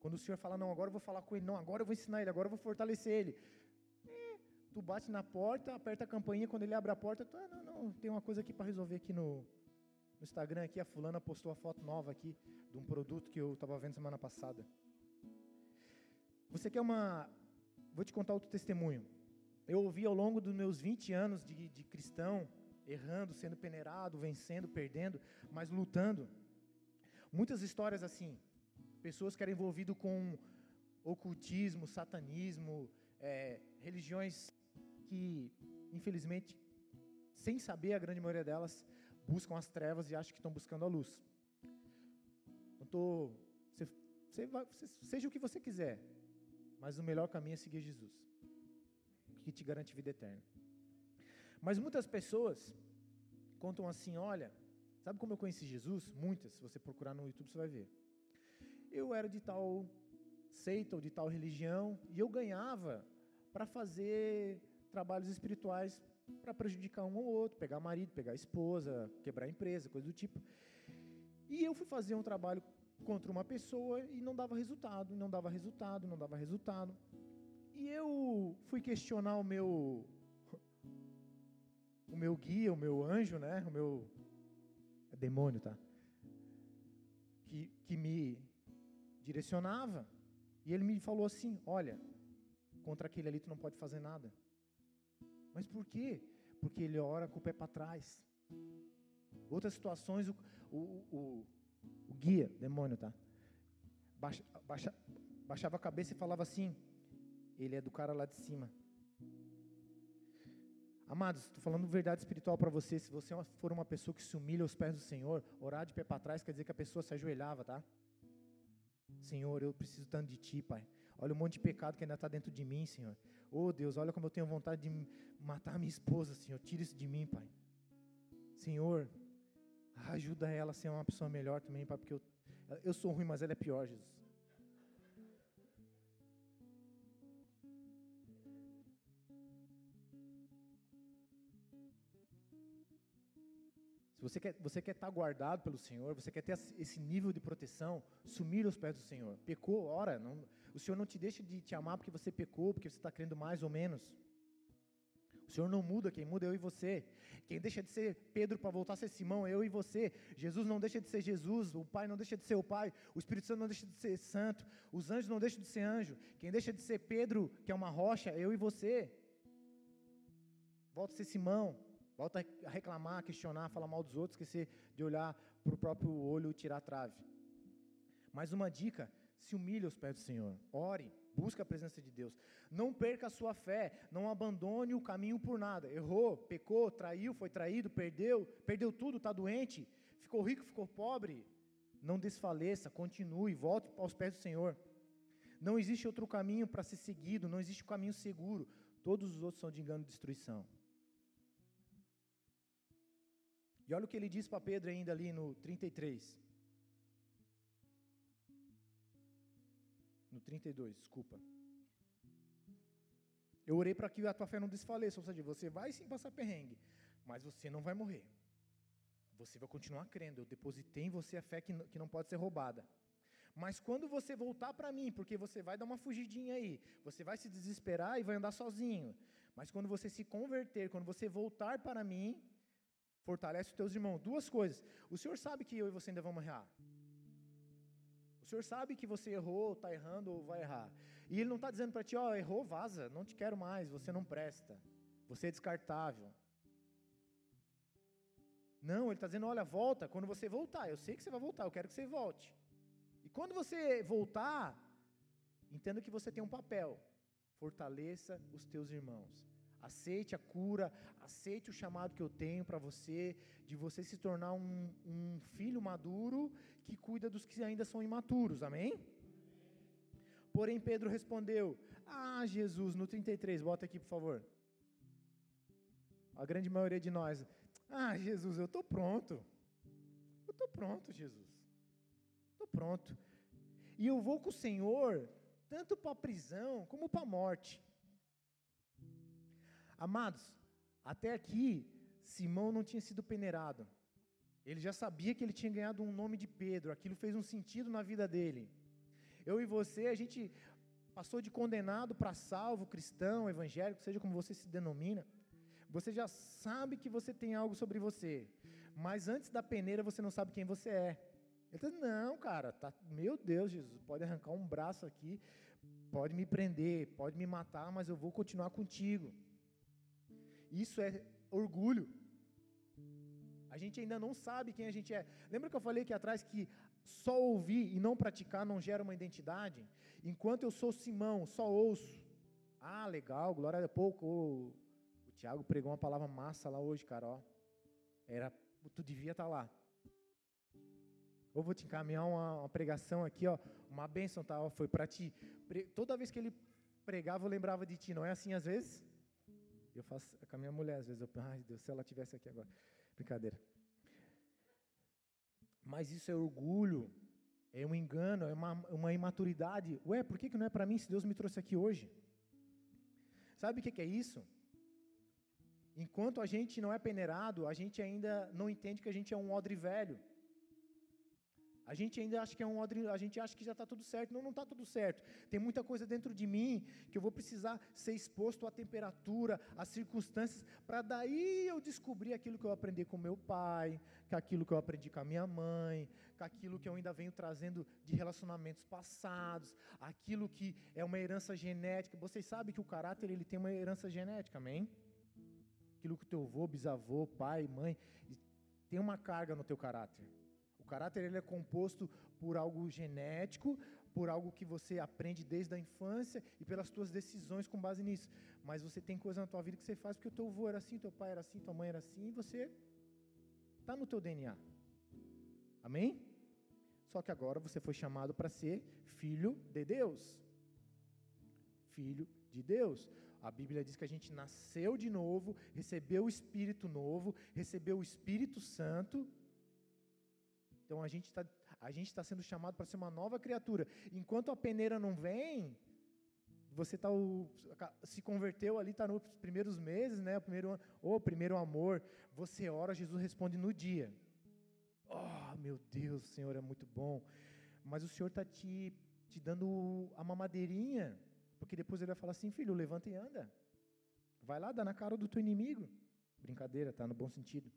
Quando o Senhor fala, não, agora eu vou falar com ele, não, agora eu vou ensinar ele, agora eu vou fortalecer ele. É, tu bate na porta, aperta a campainha, quando ele abre a porta, tu, ah, não, não, tem uma coisa aqui para resolver aqui no, no Instagram, aqui, a fulana postou a foto nova aqui, de um produto que eu estava vendo semana passada. Você quer uma Vou te contar outro testemunho. Eu ouvi ao longo dos meus 20 anos de, de cristão, errando, sendo peneirado, vencendo, perdendo, mas lutando. Muitas histórias assim. Pessoas que eram envolvidas com ocultismo, satanismo, é, religiões que, infelizmente, sem saber, a grande maioria delas buscam as trevas e acham que estão buscando a luz. Não tô, seja o que você quiser, mas o melhor caminho é seguir Jesus, que te garante vida eterna. Mas muitas pessoas contam assim: olha, sabe como eu conheci Jesus? Muitas, se você procurar no YouTube você vai ver. Eu era de tal seita ou de tal religião e eu ganhava para fazer trabalhos espirituais para prejudicar um ou outro, pegar marido, pegar esposa, quebrar empresa, coisa do tipo. E eu fui fazer um trabalho contra uma pessoa e não dava resultado, não dava resultado, não dava resultado. E eu fui questionar o meu *laughs* o meu guia, o meu anjo, né? O meu é demônio, tá? Que que me direcionava. E ele me falou assim: "Olha, contra aquele ali tu não pode fazer nada". Mas por quê? Porque ele ora com o pé para trás. Outras situações, o, o, o, o guia, demônio, tá? Baixa, baixa, baixava a cabeça e falava assim: Ele é do cara lá de cima. Amados, estou falando verdade espiritual para você. Se você for uma pessoa que se humilha aos pés do Senhor, orar de pé para trás quer dizer que a pessoa se ajoelhava, tá? Senhor, eu preciso tanto de Ti, Pai. Olha o monte de pecado que ainda está dentro de mim, Senhor. Oh Deus, olha como eu tenho vontade de matar minha esposa, Senhor. Tira isso de mim, Pai. Senhor, Ajuda ela a ser uma pessoa melhor também, Pai, porque eu, eu sou ruim, mas ela é pior, Jesus. Se você quer, você quer estar guardado pelo Senhor, você quer ter esse nível de proteção, sumir aos pés do Senhor. Pecou, ora, não, o Senhor não te deixa de te amar porque você pecou, porque você está crendo mais ou menos. O Senhor não muda, quem muda é eu e você. Quem deixa de ser Pedro para voltar a ser Simão é eu e você. Jesus não deixa de ser Jesus, o Pai não deixa de ser o Pai, o Espírito Santo não deixa de ser santo, os anjos não deixam de ser anjo. Quem deixa de ser Pedro, que é uma rocha, é eu e você. Volta a ser Simão, volta a reclamar, a questionar, a falar mal dos outros, esquecer de olhar para o próprio olho e tirar a trave. Mais uma dica: se humilhe aos pés do Senhor, ore. Busca a presença de Deus. Não perca a sua fé. Não abandone o caminho por nada. Errou, pecou, traiu, foi traído, perdeu, perdeu tudo, está doente, ficou rico, ficou pobre. Não desfaleça, continue, volte aos pés do Senhor. Não existe outro caminho para ser seguido, não existe um caminho seguro. Todos os outros são de engano e destruição. E olha o que ele diz para Pedro ainda ali no 33. No 32, desculpa. Eu orei para que a tua fé não desfaleça, ou seja, você vai sim passar perrengue, mas você não vai morrer. Você vai continuar crendo. Eu depositei em você a fé que não, que não pode ser roubada. Mas quando você voltar para mim, porque você vai dar uma fugidinha aí, você vai se desesperar e vai andar sozinho. Mas quando você se converter, quando você voltar para mim, fortalece os teus irmãos. Duas coisas. O Senhor sabe que eu e você ainda vamos errar. O Senhor sabe que você errou, está errando ou vai errar. E Ele não está dizendo para ti, ó, oh, errou, vaza, não te quero mais, você não presta, você é descartável. Não, Ele está dizendo, olha, volta, quando você voltar, eu sei que você vai voltar, eu quero que você volte. E quando você voltar, entenda que você tem um papel, fortaleça os teus irmãos. Aceite a cura, aceite o chamado que eu tenho para você, de você se tornar um, um, filho maduro que cuida dos que ainda são imaturos, amém? Porém, Pedro respondeu: Ah, Jesus, no 33, bota aqui por favor. A grande maioria de nós, ah, Jesus, eu estou pronto. Eu estou pronto, Jesus. Estou pronto. E eu vou com o Senhor, tanto para a prisão como para a morte. Amados, até aqui, Simão não tinha sido peneirado. Ele já sabia que ele tinha ganhado um nome de Pedro, aquilo fez um sentido na vida dele. Eu e você, a gente passou de condenado para salvo, cristão, evangélico, seja como você se denomina. Você já sabe que você tem algo sobre você, mas antes da peneira você não sabe quem você é. Ele diz, não, cara, tá, meu Deus, Jesus, pode arrancar um braço aqui, pode me prender, pode me matar, mas eu vou continuar contigo. Isso é orgulho. A gente ainda não sabe quem a gente é. Lembra que eu falei aqui atrás que só ouvir e não praticar não gera uma identidade? Enquanto eu sou Simão, só ouço. Ah, legal, glória a pouco. O, Tiago pregou uma palavra massa lá hoje, cara. Ó. Era, tu devia estar tá lá. Ou vou te encaminhar uma, uma pregação aqui, ó, uma bênção, tá? Ó, foi para ti. Toda vez que ele pregava, eu lembrava de ti. Não é assim às vezes? Eu faço com a minha mulher, às vezes eu penso, ai Deus, se ela tivesse aqui agora. Brincadeira. Mas isso é orgulho, é um engano, é uma, uma imaturidade. Ué, por que, que não é para mim se Deus me trouxe aqui hoje? Sabe o que, que é isso? Enquanto a gente não é peneirado, a gente ainda não entende que a gente é um odre velho. A gente ainda acha que é um odre, a gente acha que já está tudo certo. Não, não está tudo certo. Tem muita coisa dentro de mim que eu vou precisar ser exposto à temperatura, às circunstâncias, para daí eu descobrir aquilo que eu aprendi com meu pai, com aquilo que eu aprendi com a minha mãe, com aquilo que eu ainda venho trazendo de relacionamentos passados, aquilo que é uma herança genética. Vocês sabem que o caráter ele tem uma herança genética, amém? Aquilo que teu avô, bisavô, pai, mãe, tem uma carga no teu caráter. O caráter ele é composto por algo genético, por algo que você aprende desde a infância e pelas suas decisões com base nisso. Mas você tem coisa na tua vida que você faz porque o teu avô era assim, teu pai era assim, tua mãe era assim, e você está no teu DNA. Amém? Só que agora você foi chamado para ser filho de Deus. Filho de Deus. A Bíblia diz que a gente nasceu de novo, recebeu o Espírito novo, recebeu o Espírito Santo então a gente está está sendo chamado para ser uma nova criatura. Enquanto a peneira não vem, você tá o, se converteu ali, está nos primeiros meses, né? O primeiro, o primeiro amor. Você ora, Jesus responde no dia. Oh, meu Deus, o Senhor é muito bom. Mas o Senhor está te, te dando a mamadeirinha, porque depois ele vai falar assim, filho, levanta e anda. Vai lá, dá na cara do teu inimigo. Brincadeira, tá no bom sentido.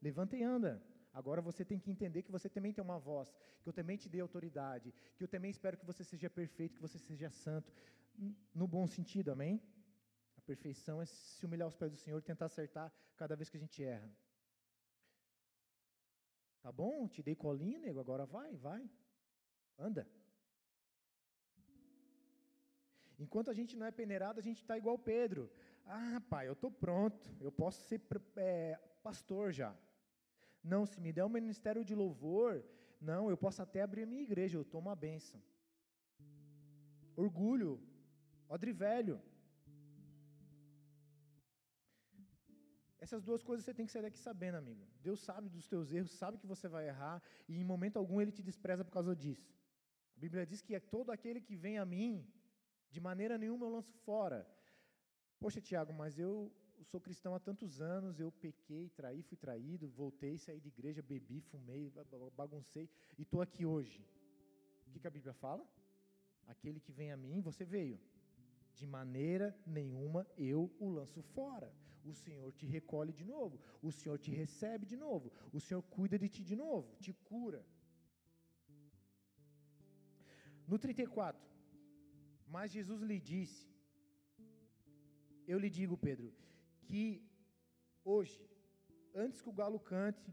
Levanta e anda. Agora você tem que entender que você também tem uma voz, que eu também te dei autoridade, que eu também espero que você seja perfeito, que você seja santo, no bom sentido, amém? A perfeição é se humilhar aos pés do Senhor e tentar acertar cada vez que a gente erra. Tá bom? Te dei colinho, nego, agora vai, vai. Anda. Enquanto a gente não é peneirado, a gente está igual Pedro. Ah, pai, eu estou pronto, eu posso ser é, pastor já. Não, se me der um ministério de louvor, não, eu posso até abrir a minha igreja, eu tomo a bênção. Orgulho, odre velho. Essas duas coisas você tem que sair daqui sabendo, amigo. Deus sabe dos teus erros, sabe que você vai errar, e em momento algum ele te despreza por causa disso. A Bíblia diz que é todo aquele que vem a mim, de maneira nenhuma eu lanço fora. Poxa, Tiago, mas eu sou cristão há tantos anos, eu pequei, traí, fui traído, voltei, saí de igreja, bebi, fumei, baguncei e estou aqui hoje. O que, que a Bíblia fala? Aquele que vem a mim, você veio. De maneira nenhuma eu o lanço fora. O Senhor te recolhe de novo. O Senhor te recebe de novo. O Senhor cuida de ti de novo, te cura. No 34, mas Jesus lhe disse: Eu lhe digo, Pedro, que hoje, antes que o galo cante,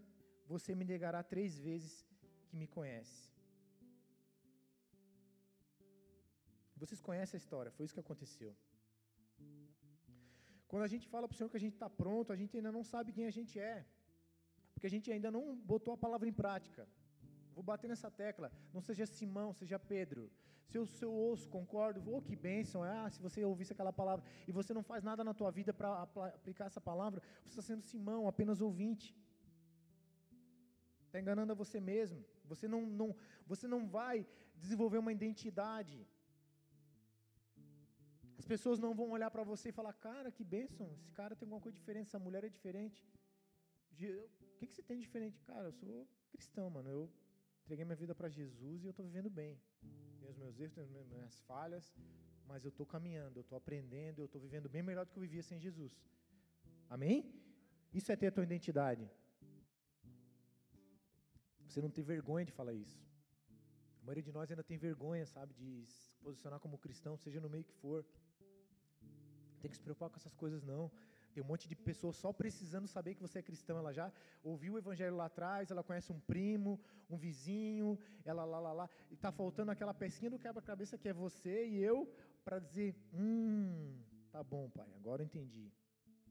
você me negará três vezes que me conhece. Vocês conhecem a história, foi isso que aconteceu. Quando a gente fala para o Senhor que a gente está pronto, a gente ainda não sabe quem a gente é, porque a gente ainda não botou a palavra em prática. Vou bater nessa tecla. Não seja Simão, seja Pedro. Se eu, se eu ouço, concordo, oh, que bênção. Ah, se você ouvisse aquela palavra e você não faz nada na tua vida para aplicar essa palavra, você está sendo Simão, apenas ouvinte. Está enganando a você mesmo. Você não, não, você não vai desenvolver uma identidade. As pessoas não vão olhar para você e falar, cara, que bênção, esse cara tem alguma coisa diferente, essa mulher é diferente. O que, que você tem de diferente? Cara, eu sou cristão, mano. Eu entreguei minha vida para Jesus e eu estou vivendo bem. Tenho os meus erros, tenho as minhas falhas, mas eu estou caminhando, eu estou aprendendo, eu estou vivendo bem melhor do que eu vivia sem Jesus. Amém? Isso é ter a tua identidade. Você não tem vergonha de falar isso. A maioria de nós ainda tem vergonha, sabe, de se posicionar como cristão, seja no meio que for. Tem que se preocupar com essas coisas, não. Tem um monte de pessoas só precisando saber que você é cristão. Ela já ouviu o evangelho lá atrás, ela conhece um primo, um vizinho, ela lá, lá, lá. E está faltando aquela pecinha do quebra-cabeça que é você e eu, para dizer: hum, tá bom, pai, agora eu entendi.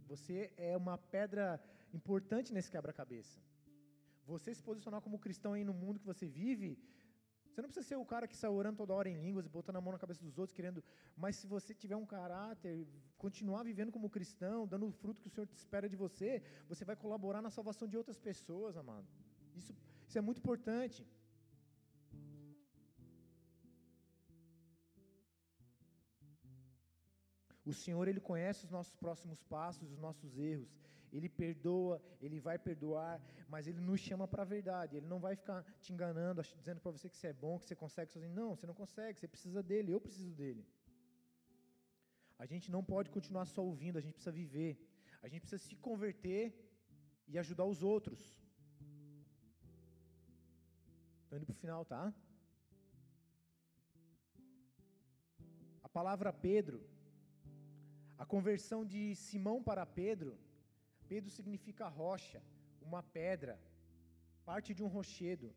Você é uma pedra importante nesse quebra-cabeça. Você se posicionar como cristão aí no mundo que você vive, você não precisa ser o cara que sai orando toda hora em línguas e botando a mão na cabeça dos outros, querendo. Mas se você tiver um caráter, continuar vivendo como cristão, dando o fruto que o Senhor te espera de você, você vai colaborar na salvação de outras pessoas, amado. Isso, isso é muito importante. O Senhor, Ele conhece os nossos próximos passos, os nossos erros. Ele perdoa, Ele vai perdoar, mas Ele nos chama para a verdade. Ele não vai ficar te enganando, dizendo para você que você é bom, que você consegue sozinho. Não, você não consegue, você precisa dele, eu preciso dele. A gente não pode continuar só ouvindo, a gente precisa viver. A gente precisa se converter e ajudar os outros. Estou indo para o final, tá? A palavra Pedro, a conversão de Simão para Pedro, Pedro significa rocha, uma pedra, parte de um rochedo.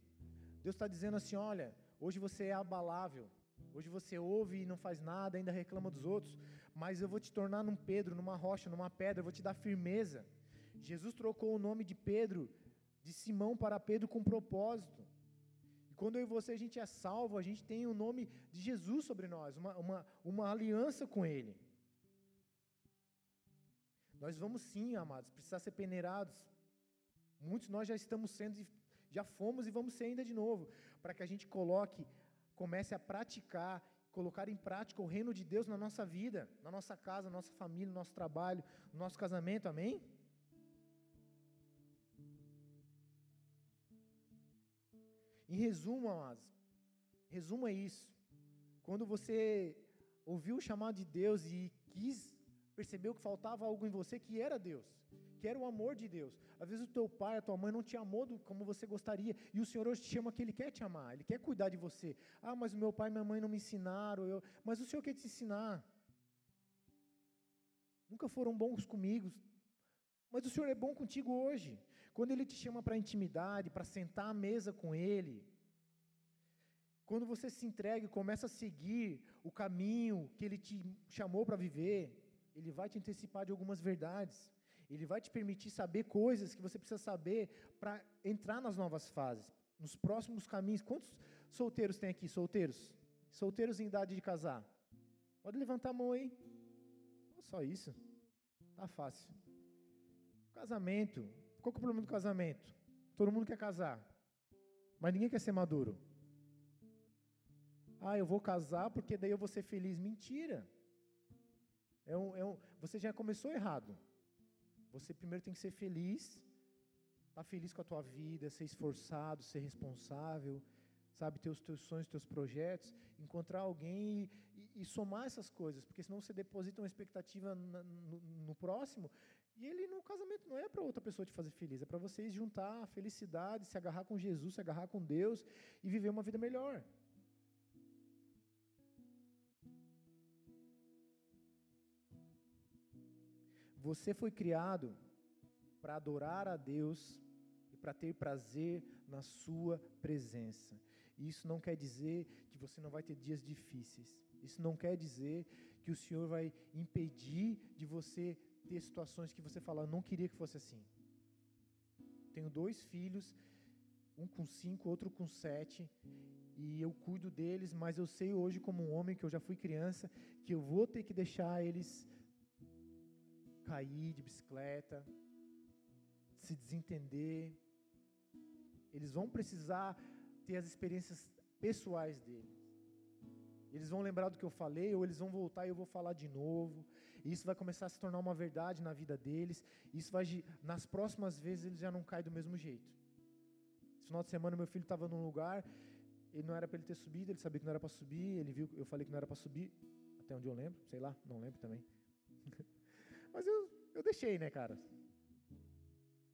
Deus está dizendo assim: olha, hoje você é abalável, hoje você ouve e não faz nada, ainda reclama dos outros, mas eu vou te tornar num Pedro, numa rocha, numa pedra, eu vou te dar firmeza. Jesus trocou o nome de Pedro, de Simão para Pedro com propósito. E quando eu e você a gente é salvo, a gente tem o nome de Jesus sobre nós, uma, uma, uma aliança com Ele. Nós vamos sim, amados, precisar ser peneirados. Muitos nós já estamos sendo, já fomos e vamos ser ainda de novo, para que a gente coloque, comece a praticar, colocar em prática o reino de Deus na nossa vida, na nossa casa, na nossa família, no nosso trabalho, no nosso casamento, amém? Em resumo, amados, resumo é isso. Quando você ouviu o chamado de Deus e quis percebeu que faltava algo em você que era Deus, que era o amor de Deus. Às vezes o teu pai, a tua mãe não te amou como você gostaria, e o Senhor hoje te chama que Ele quer te amar, Ele quer cuidar de você. Ah, mas o meu pai e minha mãe não me ensinaram, eu... mas o Senhor quer te ensinar. Nunca foram bons comigo, mas o Senhor é bom contigo hoje. Quando Ele te chama para intimidade, para sentar à mesa com Ele, quando você se entrega e começa a seguir o caminho que Ele te chamou para viver, ele vai te antecipar de algumas verdades. Ele vai te permitir saber coisas que você precisa saber para entrar nas novas fases, nos próximos caminhos. Quantos solteiros tem aqui? Solteiros? Solteiros em idade de casar? Pode levantar a mão aí. Só isso. Tá fácil. Casamento. Qual que é o problema do casamento? Todo mundo quer casar, mas ninguém quer ser maduro. Ah, eu vou casar porque daí eu vou ser feliz. Mentira. É um, é um, você já começou errado. Você primeiro tem que ser feliz, estar tá feliz com a tua vida, ser esforçado, ser responsável, sabe, ter os teus sonhos, teus projetos, encontrar alguém e, e, e somar essas coisas, porque senão você deposita uma expectativa na, no, no, próximo e ele no casamento não é para outra pessoa te fazer feliz, é para vocês juntar a felicidade, se agarrar com Jesus, se agarrar com Deus e viver uma vida melhor. Você foi criado para adorar a Deus e para ter prazer na Sua presença. Isso não quer dizer que você não vai ter dias difíceis. Isso não quer dizer que o Senhor vai impedir de você ter situações que você fala, não queria que fosse assim. Tenho dois filhos, um com cinco, outro com sete, e eu cuido deles, mas eu sei hoje, como um homem, que eu já fui criança, que eu vou ter que deixar eles cair de bicicleta, se desentender. Eles vão precisar ter as experiências pessoais deles. Eles vão lembrar do que eu falei, ou eles vão voltar e eu vou falar de novo. E isso vai começar a se tornar uma verdade na vida deles. Isso vai, nas próximas vezes, eles já não caem do mesmo jeito. Esse final de semana, meu filho estava num lugar, ele não era para ele ter subido, ele sabia que não era para subir, ele viu, eu falei que não era para subir, até onde eu lembro, sei lá, não lembro também. Eu, deixei, né, cara?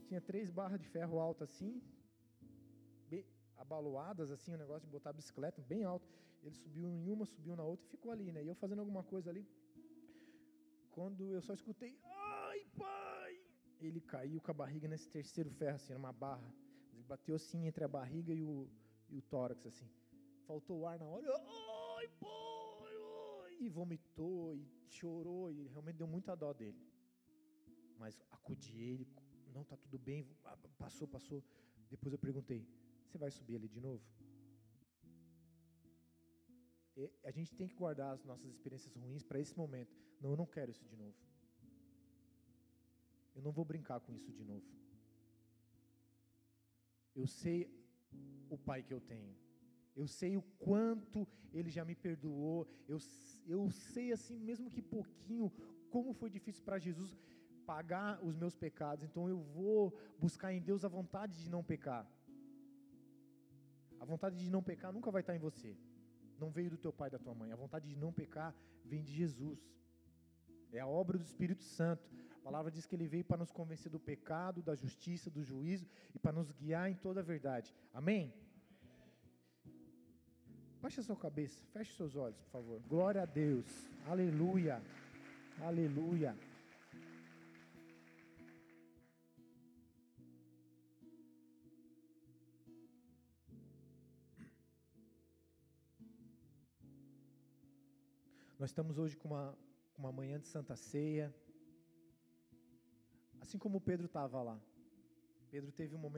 Tinha três barras de ferro altas assim, bem abaloadas, assim, o negócio de botar a bicicleta bem alto. Ele subiu em uma, subiu na outra e ficou ali, né? E eu fazendo alguma coisa ali. Quando eu só escutei, ai, pai! Ele caiu com a barriga nesse terceiro ferro, assim, numa barra. Ele bateu assim entre a barriga e o, e o tórax, assim. Faltou ar na hora. Ai, pai! Ai! E vomitou, e chorou, e realmente deu muita dó dele. Mas acudi ele, não, tá tudo bem, passou, passou. Depois eu perguntei, você vai subir ali de novo? E a gente tem que guardar as nossas experiências ruins para esse momento. Não, eu não quero isso de novo. Eu não vou brincar com isso de novo. Eu sei o pai que eu tenho. Eu sei o quanto ele já me perdoou. Eu, eu sei, assim, mesmo que pouquinho, como foi difícil para Jesus pagar os meus pecados. Então eu vou buscar em Deus a vontade de não pecar. A vontade de não pecar nunca vai estar em você não veio do teu pai da tua mãe. A vontade de não pecar vem de Jesus. É a obra do Espírito Santo. A palavra diz que ele veio para nos convencer do pecado, da justiça, do juízo e para nos guiar em toda a verdade. Amém? Baixe a sua cabeça, feche seus olhos, por favor. Glória a Deus. Aleluia. Aleluia. Nós estamos hoje com uma, uma manhã de Santa Ceia. Assim como Pedro estava lá. Pedro teve um momento